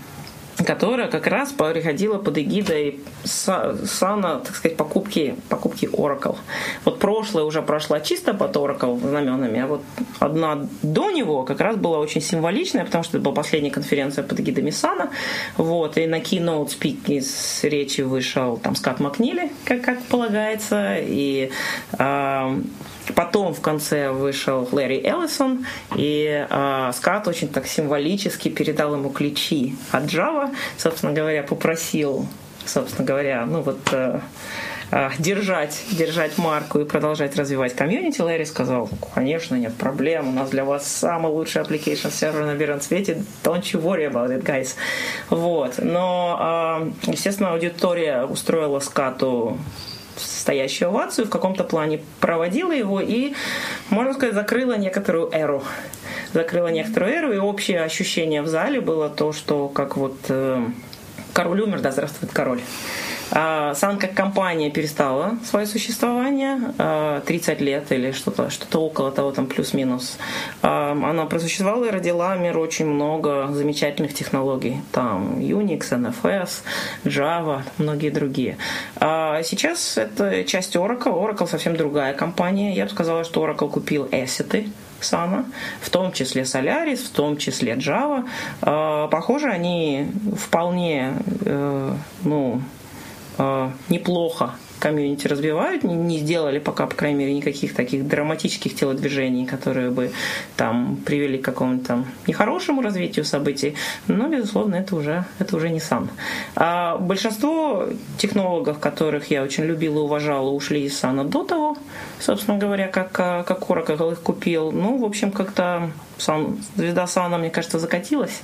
которая как раз приходила под эгидой Сана, так сказать, покупки, покупки Oracle. Вот прошлая уже прошла чисто под Oracle знаменами, а вот одна до него как раз была очень символичная, потому что это была последняя конференция под эгидами Сана. Вот, и на keynote speak из речи вышел там Скат Макнили, как, как полагается, и э, Потом в конце вышел Лэри Эллисон, и э, Скат очень так символически передал ему ключи от Java, собственно говоря, попросил, собственно говоря, ну вот э, э, держать, держать марку и продолжать развивать комьюнити, Лэри сказал, конечно, нет проблем, у нас для вас самый лучший application сервер на белом свете, don't you worry about it, guys. Вот. Но, э, естественно, аудитория устроила скату стоящую овацию, в каком-то плане проводила его и, можно сказать, закрыла некоторую эру. Закрыла некоторую эру, и общее ощущение в зале было то, что как вот э, король умер, да, здравствует король. А, Сан как компания перестала свое существование 30 а, лет или что-то что около того, там плюс-минус. А, она просуществовала и родила мир очень много замечательных технологий. Там Unix, NFS, Java, многие другие. Сейчас это часть Oracle. Oracle совсем другая компания. Я бы сказала, что Oracle купил Asset, Сана, в том числе Solaris, в том числе Java. Похоже, они вполне, э, ну, неплохо комьюнити развивают, не, сделали пока, по крайней мере, никаких таких драматических телодвижений, которые бы там привели к какому-то там нехорошему развитию событий, но, безусловно, это уже, это уже не сам. А большинство технологов, которых я очень любила и уважала, ушли из Сана до того, собственно говоря, как, как Oracle их купил. Ну, в общем, как-то сам, звезда Сана, мне кажется, закатилась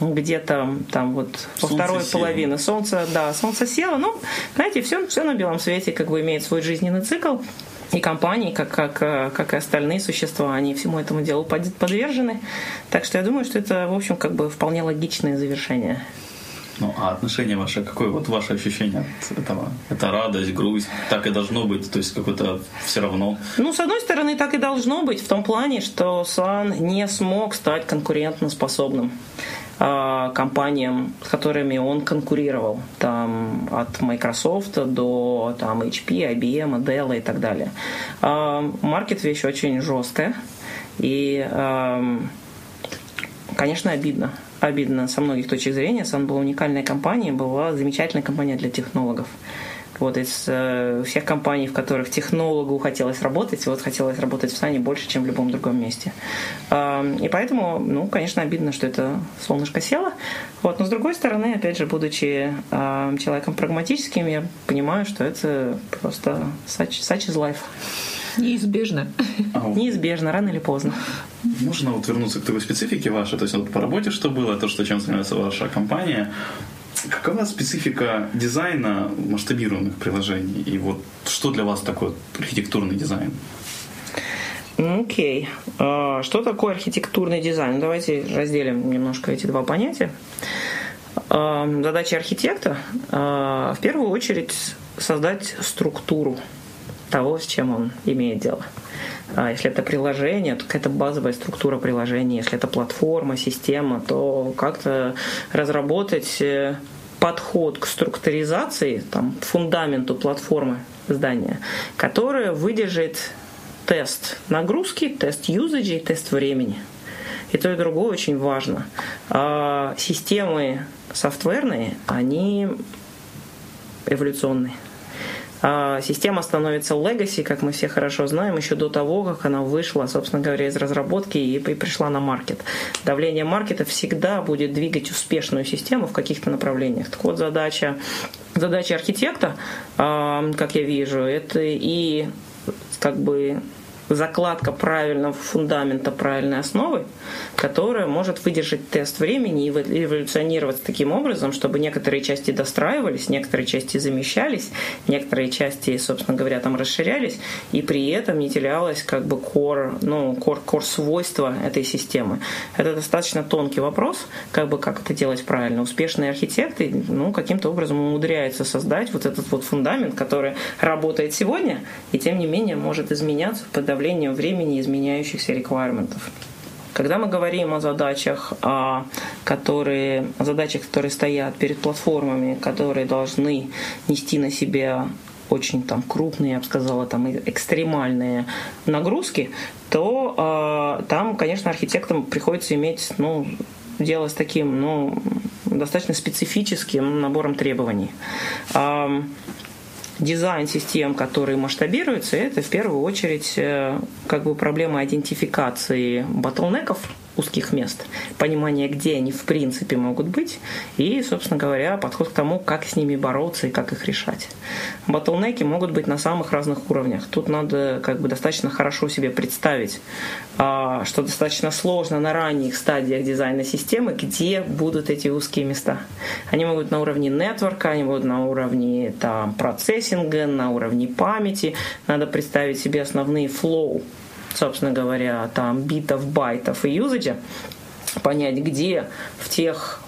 где-то там вот по второй село. половины солнца, да, солнце село. Ну, знаете, все, все на белом свете как бы имеет свой жизненный цикл. И компании, как, как, как и остальные существа, они всему этому делу подвержены. Так что я думаю, что это, в общем, как бы вполне логичное завершение. Ну, а отношение ваше какое? Вот ваше ощущение от этого? Это радость, грусть? Так и должно быть? То есть какое-то все равно? Ну, с одной стороны, так и должно быть в том плане, что Сан не смог стать конкурентоспособным а, компаниям, с которыми он конкурировал, там от Microsoft до там HP, IBM, Dell и так далее. А, маркет вещь очень жесткая, и, конечно, обидно. Обидно со многих точек зрения. Сан была уникальная компания, была замечательная компания для технологов. Вот из э, всех компаний, в которых технологу хотелось работать, вот хотелось работать в Сане больше, чем в любом другом месте. Э, и поэтому, ну, конечно, обидно, что это солнышко село. Вот, но с другой стороны, опять же, будучи э, человеком прагматическим, я понимаю, что это просто such, such is life. Неизбежно. А, Неизбежно, рано или поздно. Можно вот вернуться к такой специфике вашей, то есть вот по работе что было, то, что чем занимается ваша компания, Какова специфика дизайна масштабируемых приложений? И вот что для вас такой архитектурный дизайн? Окей. Okay. Uh, что такое архитектурный дизайн? Ну, давайте разделим немножко эти два понятия. Uh, задача архитекта в первую очередь создать структуру того, с чем он имеет дело. А если это приложение, то какая-то базовая структура приложения. Если это платформа, система, то как-то разработать э, подход к структуризации, там, фундаменту платформы здания, которая выдержит тест нагрузки, тест юзаджей, тест времени. И то, и другое очень важно. А системы софтверные, они эволюционные. А система становится legacy, как мы все хорошо знаем, еще до того, как она вышла, собственно говоря, из разработки и пришла на маркет. Давление маркета всегда будет двигать успешную систему в каких-то направлениях. Так вот, задача, задача архитекта, как я вижу, это и как бы закладка правильного фундамента, правильной основы, которая может выдержать тест времени и эволюционировать таким образом, чтобы некоторые части достраивались, некоторые части замещались, некоторые части, собственно говоря, там расширялись, и при этом не терялось как бы core, ну, core, core свойства этой системы. Это достаточно тонкий вопрос, как бы как это делать правильно. Успешные архитекты, ну, каким-то образом умудряются создать вот этот вот фундамент, который работает сегодня, и тем не менее может изменяться под давлением времени изменяющихся реквайрментов. Когда мы говорим о задачах, а, которые, о задачах, которые стоят перед платформами, которые должны нести на себя очень там крупные, я бы сказала, там экстремальные нагрузки, то э, там, конечно, архитекторам приходится иметь ну, дело с таким ну, достаточно специфическим набором требований дизайн систем, которые масштабируются, это в первую очередь э, как бы проблема идентификации ботлнеков, узких мест, понимание, где они в принципе могут быть, и, собственно говоря, подход к тому, как с ними бороться и как их решать. Bottleneck и могут быть на самых разных уровнях. Тут надо как бы достаточно хорошо себе представить, а, что достаточно сложно на ранних стадиях дизайна системы, где будут эти узкие места. Они могут на уровне network а, они будут на уровне там, процессинга, на уровне памяти. Надо представить себе основные flow собственно говоря, там битов, байтов и юзаджа, понять, где в тех,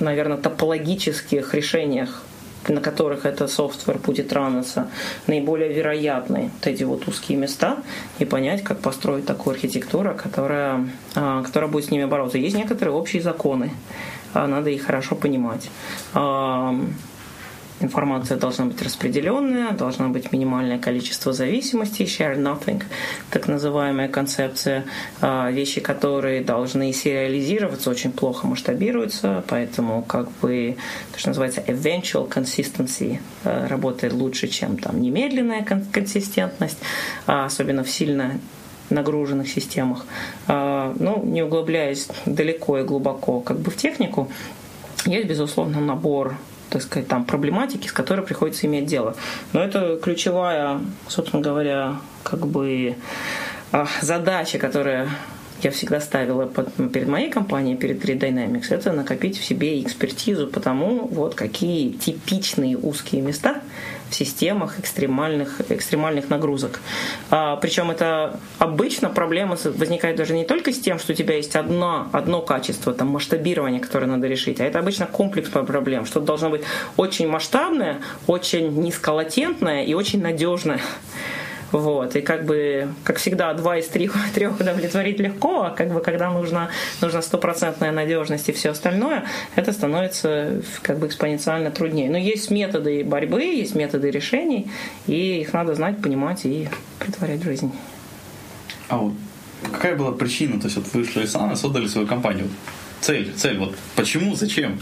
наверное, топологических решениях на которых этот софтвер будет раниться, наиболее вероятны вот эти вот узкие места, и понять, как построить такую архитектуру, которая, а, которая будет с ними бороться. Есть некоторые общие законы, а, надо их хорошо понимать Информация должна быть распределенная, должно быть минимальное количество зависимостей, share nothing, так называемая концепция, а, вещи, которые должны сериализироваться, очень плохо масштабируются, поэтому как бы то, что называется eventual consistency а, работает лучше, чем там немедленная консистентность, а, особенно в сильно нагруженных системах. Ну, не углубляясь далеко и глубоко как бы в технику, есть, безусловно, набор так сказать, там проблематики, с которой приходится иметь дело. Но это ключевая, собственно говоря, как бы а, задача, которая я всегда ставила перед моей компанией, перед Grid Dynamics, это накопить в себе экспертизу по тому, вот какие типичные узкие места в системах экстремальных, экстремальных нагрузок. А, причем это обычно проблема возникает даже не только с тем, что у тебя есть одно, одно качество, там, масштабирование, которое надо решить, а это обычно комплекс проблем. Что-то должно быть очень масштабное, очень низколатентное и очень надежное. Вот. И как бы, как всегда, два из трех, трех удовлетворить легко, а как бы когда нужна, нужна стопроцентная надежность и все остальное, это становится как бы экспоненциально труднее. Но есть методы борьбы, есть методы решений, и их надо знать, понимать и притворять в жизнь. А вот какая была причина? То есть вот вы вышли САНа, создали свою компанию. Цель, цель, вот почему, зачем?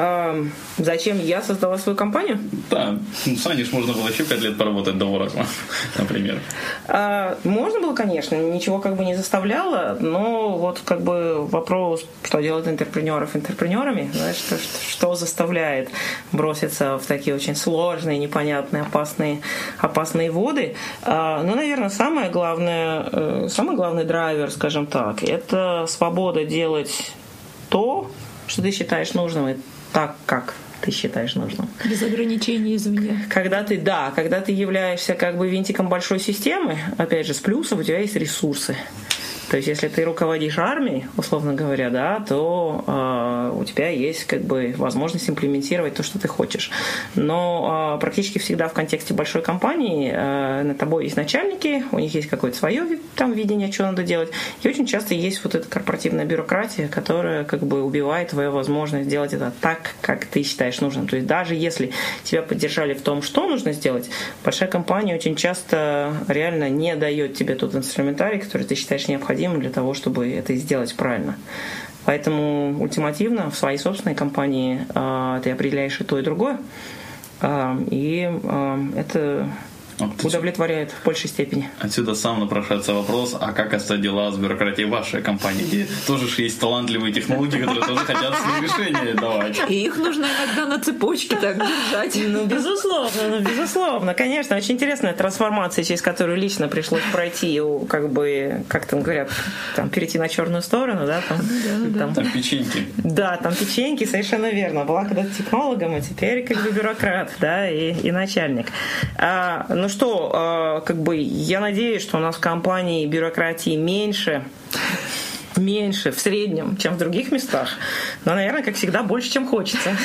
А, зачем я создала свою компанию? Да, ну, с Аней можно было еще пять лет поработать до Oracle, например. А, можно было, конечно, ничего как бы не заставляло, но вот как бы вопрос, что делать интерпренеров интерпренерами, знаешь, что, что заставляет броситься в такие очень сложные, непонятные, опасные, опасные воды. А, ну, наверное, самое главное, э, самый главный драйвер, скажем так, это свобода делать то, что ты считаешь нужным, и так, как ты считаешь нужным. Без ограничений извне. Когда ты, да, когда ты являешься как бы винтиком большой системы, опять же, с плюсом у тебя есть ресурсы. То есть, если ты руководишь армией, условно говоря, да, то э, у тебя есть как бы возможность имплементировать то, что ты хочешь. Но э, практически всегда в контексте большой компании э, на тобой есть начальники, у них есть какое-то свое там видение, что надо делать, и очень часто есть вот эта корпоративная бюрократия, которая как бы убивает твою возможность сделать это так, как ты считаешь нужным. То есть даже если тебя поддержали в том, что нужно сделать, большая компания очень часто реально не дает тебе тот инструментарий, который ты считаешь необходимым необходимым для того, чтобы это сделать правильно. Поэтому ультимативно в своей собственной компании э, ты определяешь и то, и другое. Э, и э, это удовлетворяет в большей степени. Отсюда сам напрашивается вопрос, а как остать дела с бюрократией вашей компании, где тоже же есть талантливые технологии, которые тоже хотят свои решения давать. И их нужно иногда на цепочке так держать. Ну, безусловно, ну, безусловно. Конечно, очень интересная трансформация, через которую лично пришлось пройти, как бы, как там говорят, там, перейти на черную сторону, да, там, да, там, там печеньки. Да, там печеньки, совершенно верно. Была когда-то технологом, а теперь как бы бюрократ, да, и, и начальник. А, ну, ну что, а, как бы я надеюсь, что у нас в компании бюрократии меньше, меньше в среднем, чем в других местах. Но, наверное, как всегда, больше, чем хочется.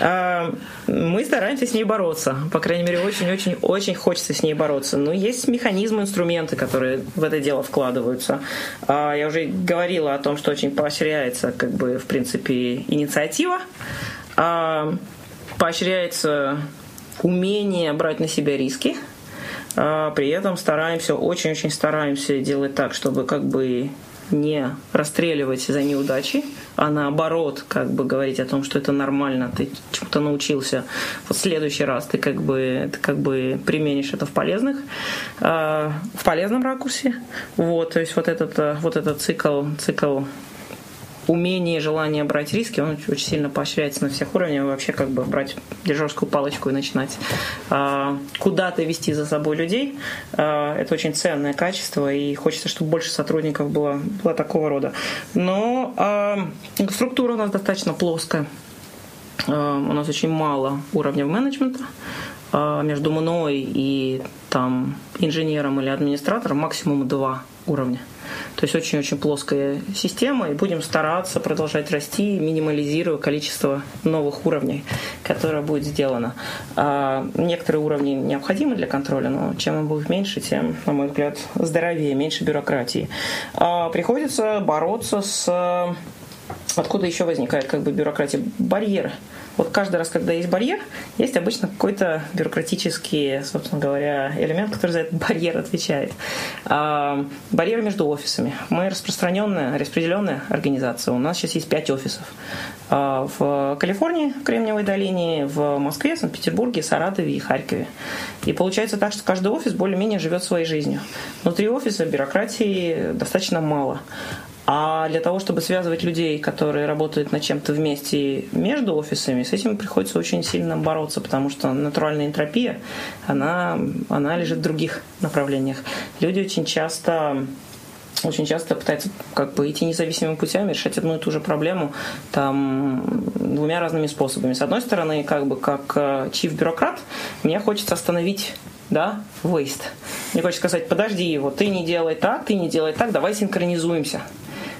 А, мы стараемся с ней бороться. По крайней мере, очень-очень-очень хочется с ней бороться. Но есть механизмы, инструменты, которые в это дело вкладываются. А, я уже говорила о том, что очень поощряется, как бы, в принципе, инициатива. Поощряется умение брать на себя риски, а при этом стараемся, очень-очень стараемся делать так, чтобы как бы не расстреливать за неудачи, а наоборот, как бы говорить о том, что это нормально, ты чему-то научился. Вот в следующий раз ты как бы, ты как бы применишь это в полезных, э, в полезном ракурсе. Вот, то есть вот этот, вот этот цикл, цикл умение и желание брать риски, он очень сильно поощряется на всех уровнях. Вообще как бы брать дирижерскую палочку и начинать а, куда-то вести за собой людей. А, это очень ценное качество, и хочется, чтобы больше сотрудников было, было такого рода. Но а, структура у нас достаточно плоская. У нас очень мало уровней менеджмента между мной и там инженером или администратором максимум два уровня. То есть очень-очень плоская система, и будем стараться продолжать расти, минимализируя количество новых уровней, которое будет сделано. А некоторые уровни необходимы для контроля, но чем им будет меньше, тем, на мой взгляд, здоровее, меньше бюрократии. А приходится бороться с... Откуда еще возникает как бы бюрократия? Барьеры. Вот каждый раз, когда есть барьер, есть обычно какой-то бюрократический, собственно говоря, элемент, который за этот барьер отвечает. А, барьер между офисами. Мы распространенная, распределенная организация. У нас сейчас есть пять офисов. А, в Калифорнии, в Кремниевой долине, в Москве, Санкт-Петербурге, Саратове и Харькове. И получается так, что каждый офис более-менее живет своей жизнью. Внутри офиса бюрократии достаточно мало. А для того, чтобы связывать людей, которые работают над чем-то вместе между офисами, с этим приходится очень сильно бороться, потому что натуральная энтропия, она, она лежит в других направлениях. Люди очень часто очень часто пытаются как бы идти независимыми путями, решать одну и ту же проблему там двумя разными способами. С одной стороны, как бы как э, чиф-бюрократ, мне хочется остановить да, waste. Мне хочется сказать, подожди, вот ты не делай так, ты не делай так, давай синхронизуемся.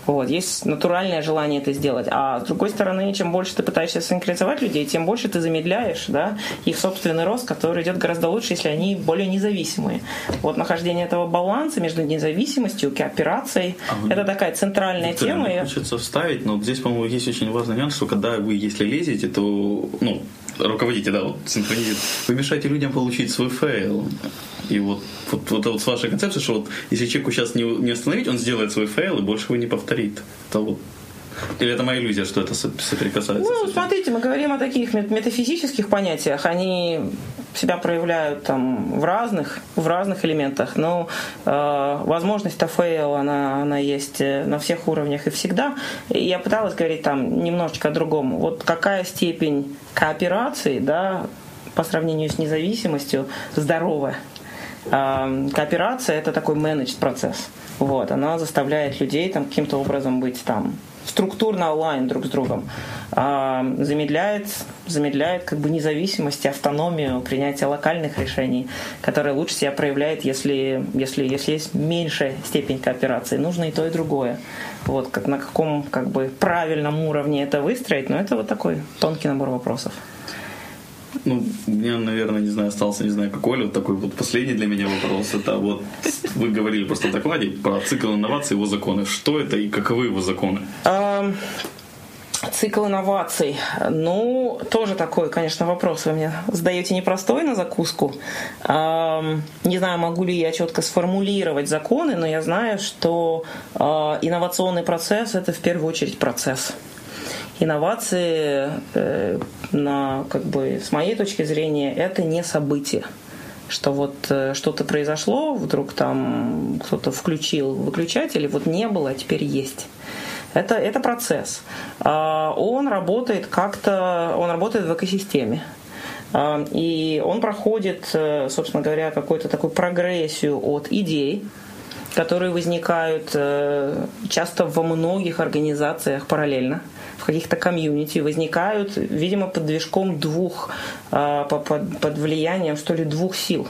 Вот, есть натуральное желание это сделать. А с другой стороны, чем больше ты пытаешься синхронизовать людей, тем больше ты замедляешь да, их собственный рост, который идет гораздо лучше, если они более независимые. Вот нахождение этого баланса между независимостью, кооперацией, а это такая центральная Виктория, тема. Мне хочется вставить, но здесь, по-моему, есть очень важный нюанс, что когда вы, если лезете, то ну, руководите, да, вот синхронизируете, вы мешаете людям получить свой fail. И вот, вот, вот, вот с вашей концепцией, что вот если человеку сейчас не, не остановить, он сделает свой fail и больше его не повторит. Это вот или это моя иллюзия, что это соприкасается? Ну, смотрите, мы говорим о таких метафизических понятиях. Они себя проявляют там в разных, в разных элементах. Но э, возможность fail, она, она есть э, на всех уровнях и всегда. И я пыталась говорить там немножечко о другом. Вот какая степень кооперации, да, по сравнению с независимостью, здоровая. Э, кооперация – это такой managed процесс. Вот, она заставляет людей там каким-то образом быть там структурно онлайн друг с другом, а, замедляет, замедляет как бы независимость и автономию принятия локальных решений, которые лучше себя проявляет, если, если, если есть меньшая степень кооперации. Нужно и то, и другое. Вот как, на каком как бы правильном уровне это выстроить, но это вот такой тонкий набор вопросов. Ну, у меня, наверное, не знаю, остался, не знаю, какой, вот такой вот последний для меня вопрос. Это вот вы говорили просто в докладе про цикл инноваций, его законы. Что это и каковы его законы? Цикл инноваций. Ну, тоже такой, конечно, вопрос вы мне задаете непростой на закуску. Не знаю, могу ли я четко сформулировать законы, но я знаю, что а, инновационный процесс – это в первую очередь процесс инновации, э, на, как бы, с моей точки зрения, это не событие что вот э, что-то произошло, вдруг там кто-то включил выключатель, и вот не было, а теперь есть. Это, это процесс. А, он работает как-то, он работает в экосистеме. А, и он проходит, э, собственно говоря, какую-то такую прогрессию от идей, которые возникают часто во многих организациях параллельно каких-то комьюнити возникают, видимо, под движком двух, а, под, под влиянием, что ли, двух сил.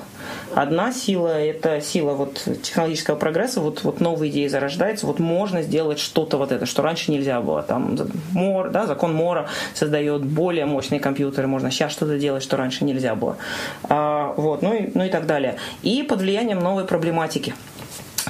Одна сила – это сила вот технологического прогресса, вот, вот новые идеи зарождаются, вот можно сделать что-то вот это, что раньше нельзя было. Там Мор, да, закон Мора создает более мощные компьютеры, можно сейчас что-то делать, что раньше нельзя было. А, вот, ну, и, ну и так далее. И под влиянием новой проблематики –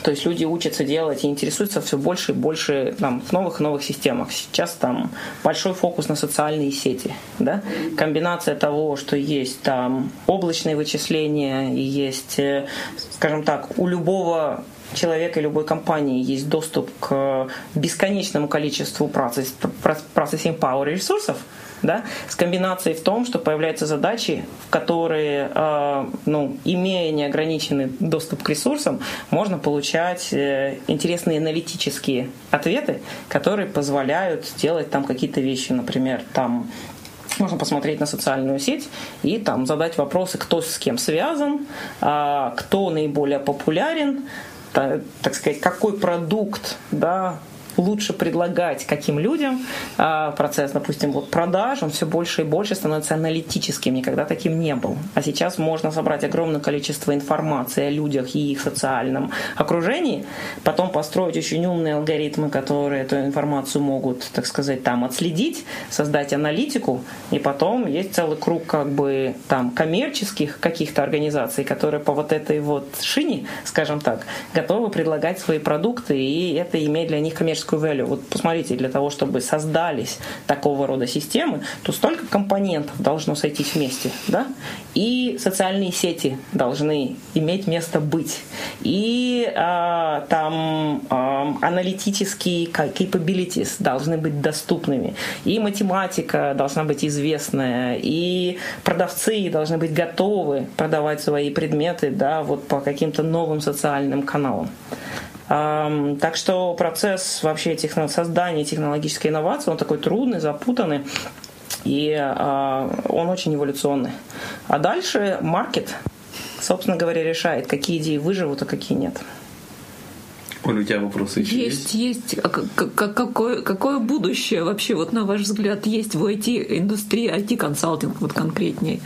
то есть люди учатся делать и интересуются все больше и больше там, в новых и новых системах. Сейчас там большой фокус на социальные сети. Да? Комбинация того, что есть там облачные вычисления и есть, э, скажем так, у любого человека и любой компании есть доступ к бесконечному количеству processing power ресурсов, да, с комбинацией в том, что появляются задачи, в которые, э, ну, имея неограниченный доступ к ресурсам, можно получать э, интересные аналитические ответы, которые позволяют делать там какие-то вещи, например, там можно посмотреть на социальную сеть и там задать вопросы, кто с кем связан, э, кто наиболее популярен, так сказать, какой продукт да, лучше предлагать каким людям. А, процесс, допустим, вот продаж, он все больше и больше становится аналитическим, никогда таким не был. А сейчас можно собрать огромное количество информации о людях и их социальном окружении, потом построить очень умные алгоритмы, которые эту информацию могут, так сказать, там отследить, создать аналитику, и потом есть целый круг как бы там коммерческих каких-то организаций, которые по вот этой вот шине, скажем так, готовы предлагать свои продукты, и это имеет для них коммерческую коммерческую value. Вот посмотрите, для того, чтобы создались такого рода системы, то столько компонентов должно сойтись вместе, да? И социальные сети должны иметь место быть. И а, там а, аналитические capabilities должны быть доступными. И математика должна быть известная. И продавцы должны быть готовы продавать свои предметы, да, вот по каким-то новым социальным каналам. Так что процесс вообще техно- создания технологической инновации, он такой трудный, запутанный. И он очень эволюционный. А дальше маркет, собственно говоря, решает, какие идеи выживут, а какие нет. Оля, у тебя вопросы еще есть? Есть, есть. А какое, какое будущее вообще, вот на ваш взгляд, есть в IT-индустрии, IT-консалтинг вот конкретней?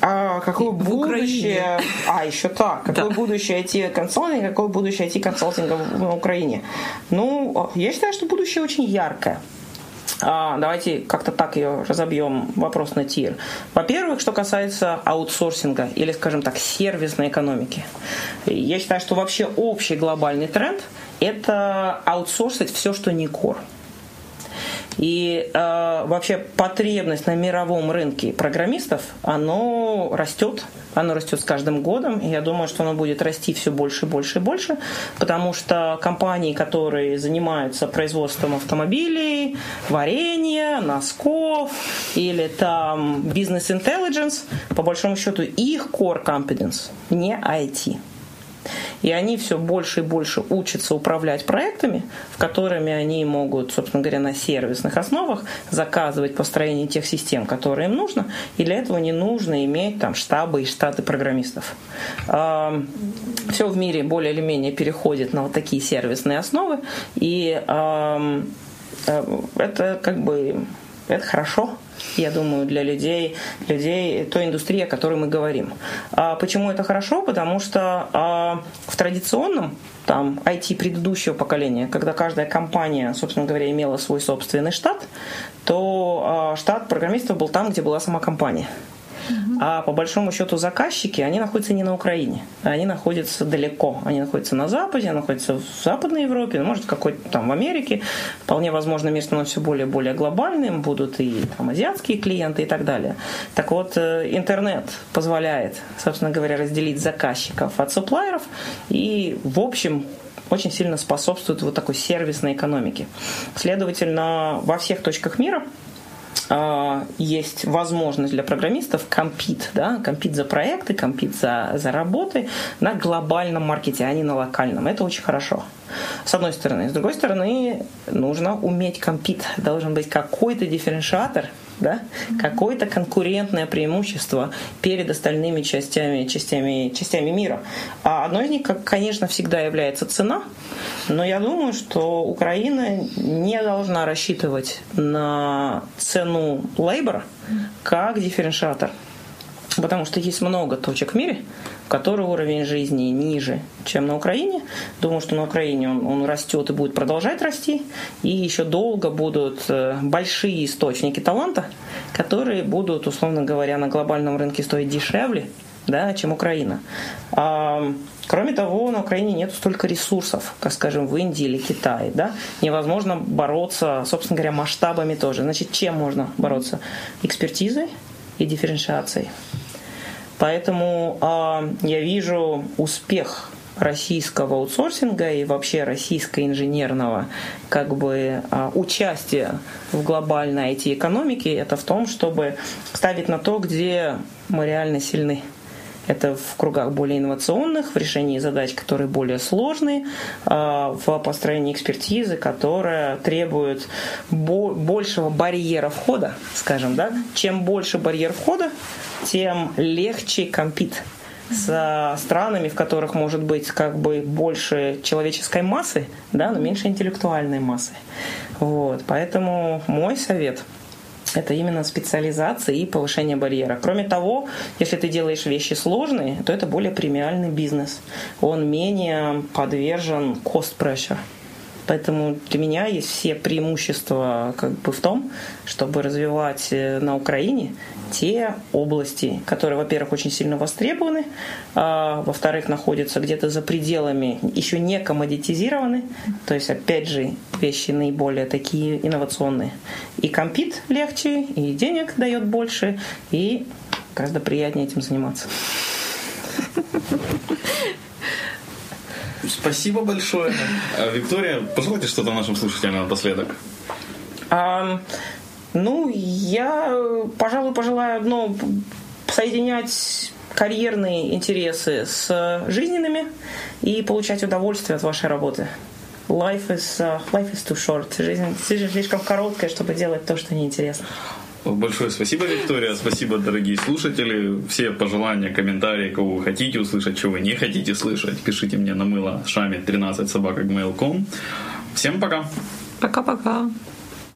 А какое в будущее? Украине. А, еще так. Какое да. будущее IT-консалтинга, какое будущее IT-консалтинга в Украине? Ну, я считаю, что будущее очень яркое. А, давайте как-то так ее разобьем, вопрос на тир. Во-первых, что касается аутсорсинга или, скажем так, сервисной экономики. Я считаю, что вообще общий глобальный тренд – это аутсорсить все, что не core. И э, вообще потребность на мировом рынке программистов, оно растет, оно растет с каждым годом, и я думаю, что оно будет расти все больше больше и больше, потому что компании, которые занимаются производством автомобилей, варенья, носков или там бизнес-интеллигенс, по большому счету их core competence не IT. И они все больше и больше учатся управлять проектами, в которыми они могут, собственно говоря, на сервисных основах заказывать построение тех систем, которые им нужно. И для этого не нужно иметь там штабы и штаты программистов. Все в мире более или менее переходит на вот такие сервисные основы. И э, это как бы это хорошо, я думаю, для людей, людей той индустрии, о которой мы говорим. А почему это хорошо? Потому что а, в традиционном там IT предыдущего поколения, когда каждая компания, собственно говоря, имела свой собственный штат, то а, штат программистов был там, где была сама компания. А по большому счету заказчики, они находятся не на Украине, они находятся далеко. Они находятся на Западе, находятся в Западной Европе, может, какой-то там в Америке. Вполне возможно, мир становится все более и более глобальным, будут и там азиатские клиенты и так далее. Так вот, э, интернет позволяет, собственно говоря, разделить заказчиков от суплайеров и, в общем, очень сильно способствует вот такой сервисной экономике. Следовательно, во всех точках мира а, есть возможность для программистов компит, да, компит за проекты, компит за, за работы на глобальном маркете, а не на локальном. Это очень хорошо. С одной стороны. С другой стороны, нужно уметь компит. Должен быть какой-то дифференциатор, да? какое-то конкурентное преимущество перед остальными частями, частями, частями мира. А одно из них, конечно, всегда является цена, но я думаю, что Украина не должна рассчитывать на цену лейбора как дифференциатор. Потому что есть много точек в мире, в которых уровень жизни ниже, чем на Украине. Думаю, что на Украине он, он растет и будет продолжать расти. И еще долго будут э, большие источники таланта, которые будут, условно говоря, на глобальном рынке стоить дешевле, да, чем Украина. А, кроме того, на Украине нет столько ресурсов, как, скажем, в Индии или Китае. Да? Невозможно бороться, собственно говоря, масштабами тоже. Значит, чем можно бороться? Экспертизой и дифференциацией. Поэтому э, я вижу успех российского аутсорсинга и вообще российского инженерного как бы а, участия в глобальной IT-экономике это в том, чтобы ставить на то, где мы реально сильны. Это в кругах более инновационных, в решении задач, которые более сложные, а, в построении экспертизы, которая требует большего барьера входа, скажем, да. Чем больше барьер входа, тем легче компит с странами, в которых может быть как бы больше человеческой массы, да, но меньше интеллектуальной массы. Вот. Поэтому мой совет – это именно специализация и повышение барьера. Кроме того, если ты делаешь вещи сложные, то это более премиальный бизнес. Он менее подвержен cost pressure. Поэтому для меня есть все преимущества как бы в том, чтобы развивать э, на Украине те области, которые, во-первых, очень сильно востребованы, а, во-вторых, находятся где-то за пределами, еще не коммодитизированы, то есть, опять же, вещи наиболее такие инновационные. И компит легче, и денег дает больше, и гораздо приятнее этим заниматься. Спасибо большое. А, Виктория, пожелайте что-то нашим слушателям напоследок. А, ну, я, пожалуй, пожелаю одно соединять карьерные интересы с жизненными и получать удовольствие от вашей работы. Life is, uh, life is too short. Жизнь, жизнь слишком короткая, чтобы делать то, что неинтересно. Большое спасибо, Виктория. Спасибо, дорогие слушатели. Все пожелания, комментарии, кого вы хотите услышать, чего вы не хотите слышать, пишите мне на мыло шами 13 собака Всем пока. Пока-пока.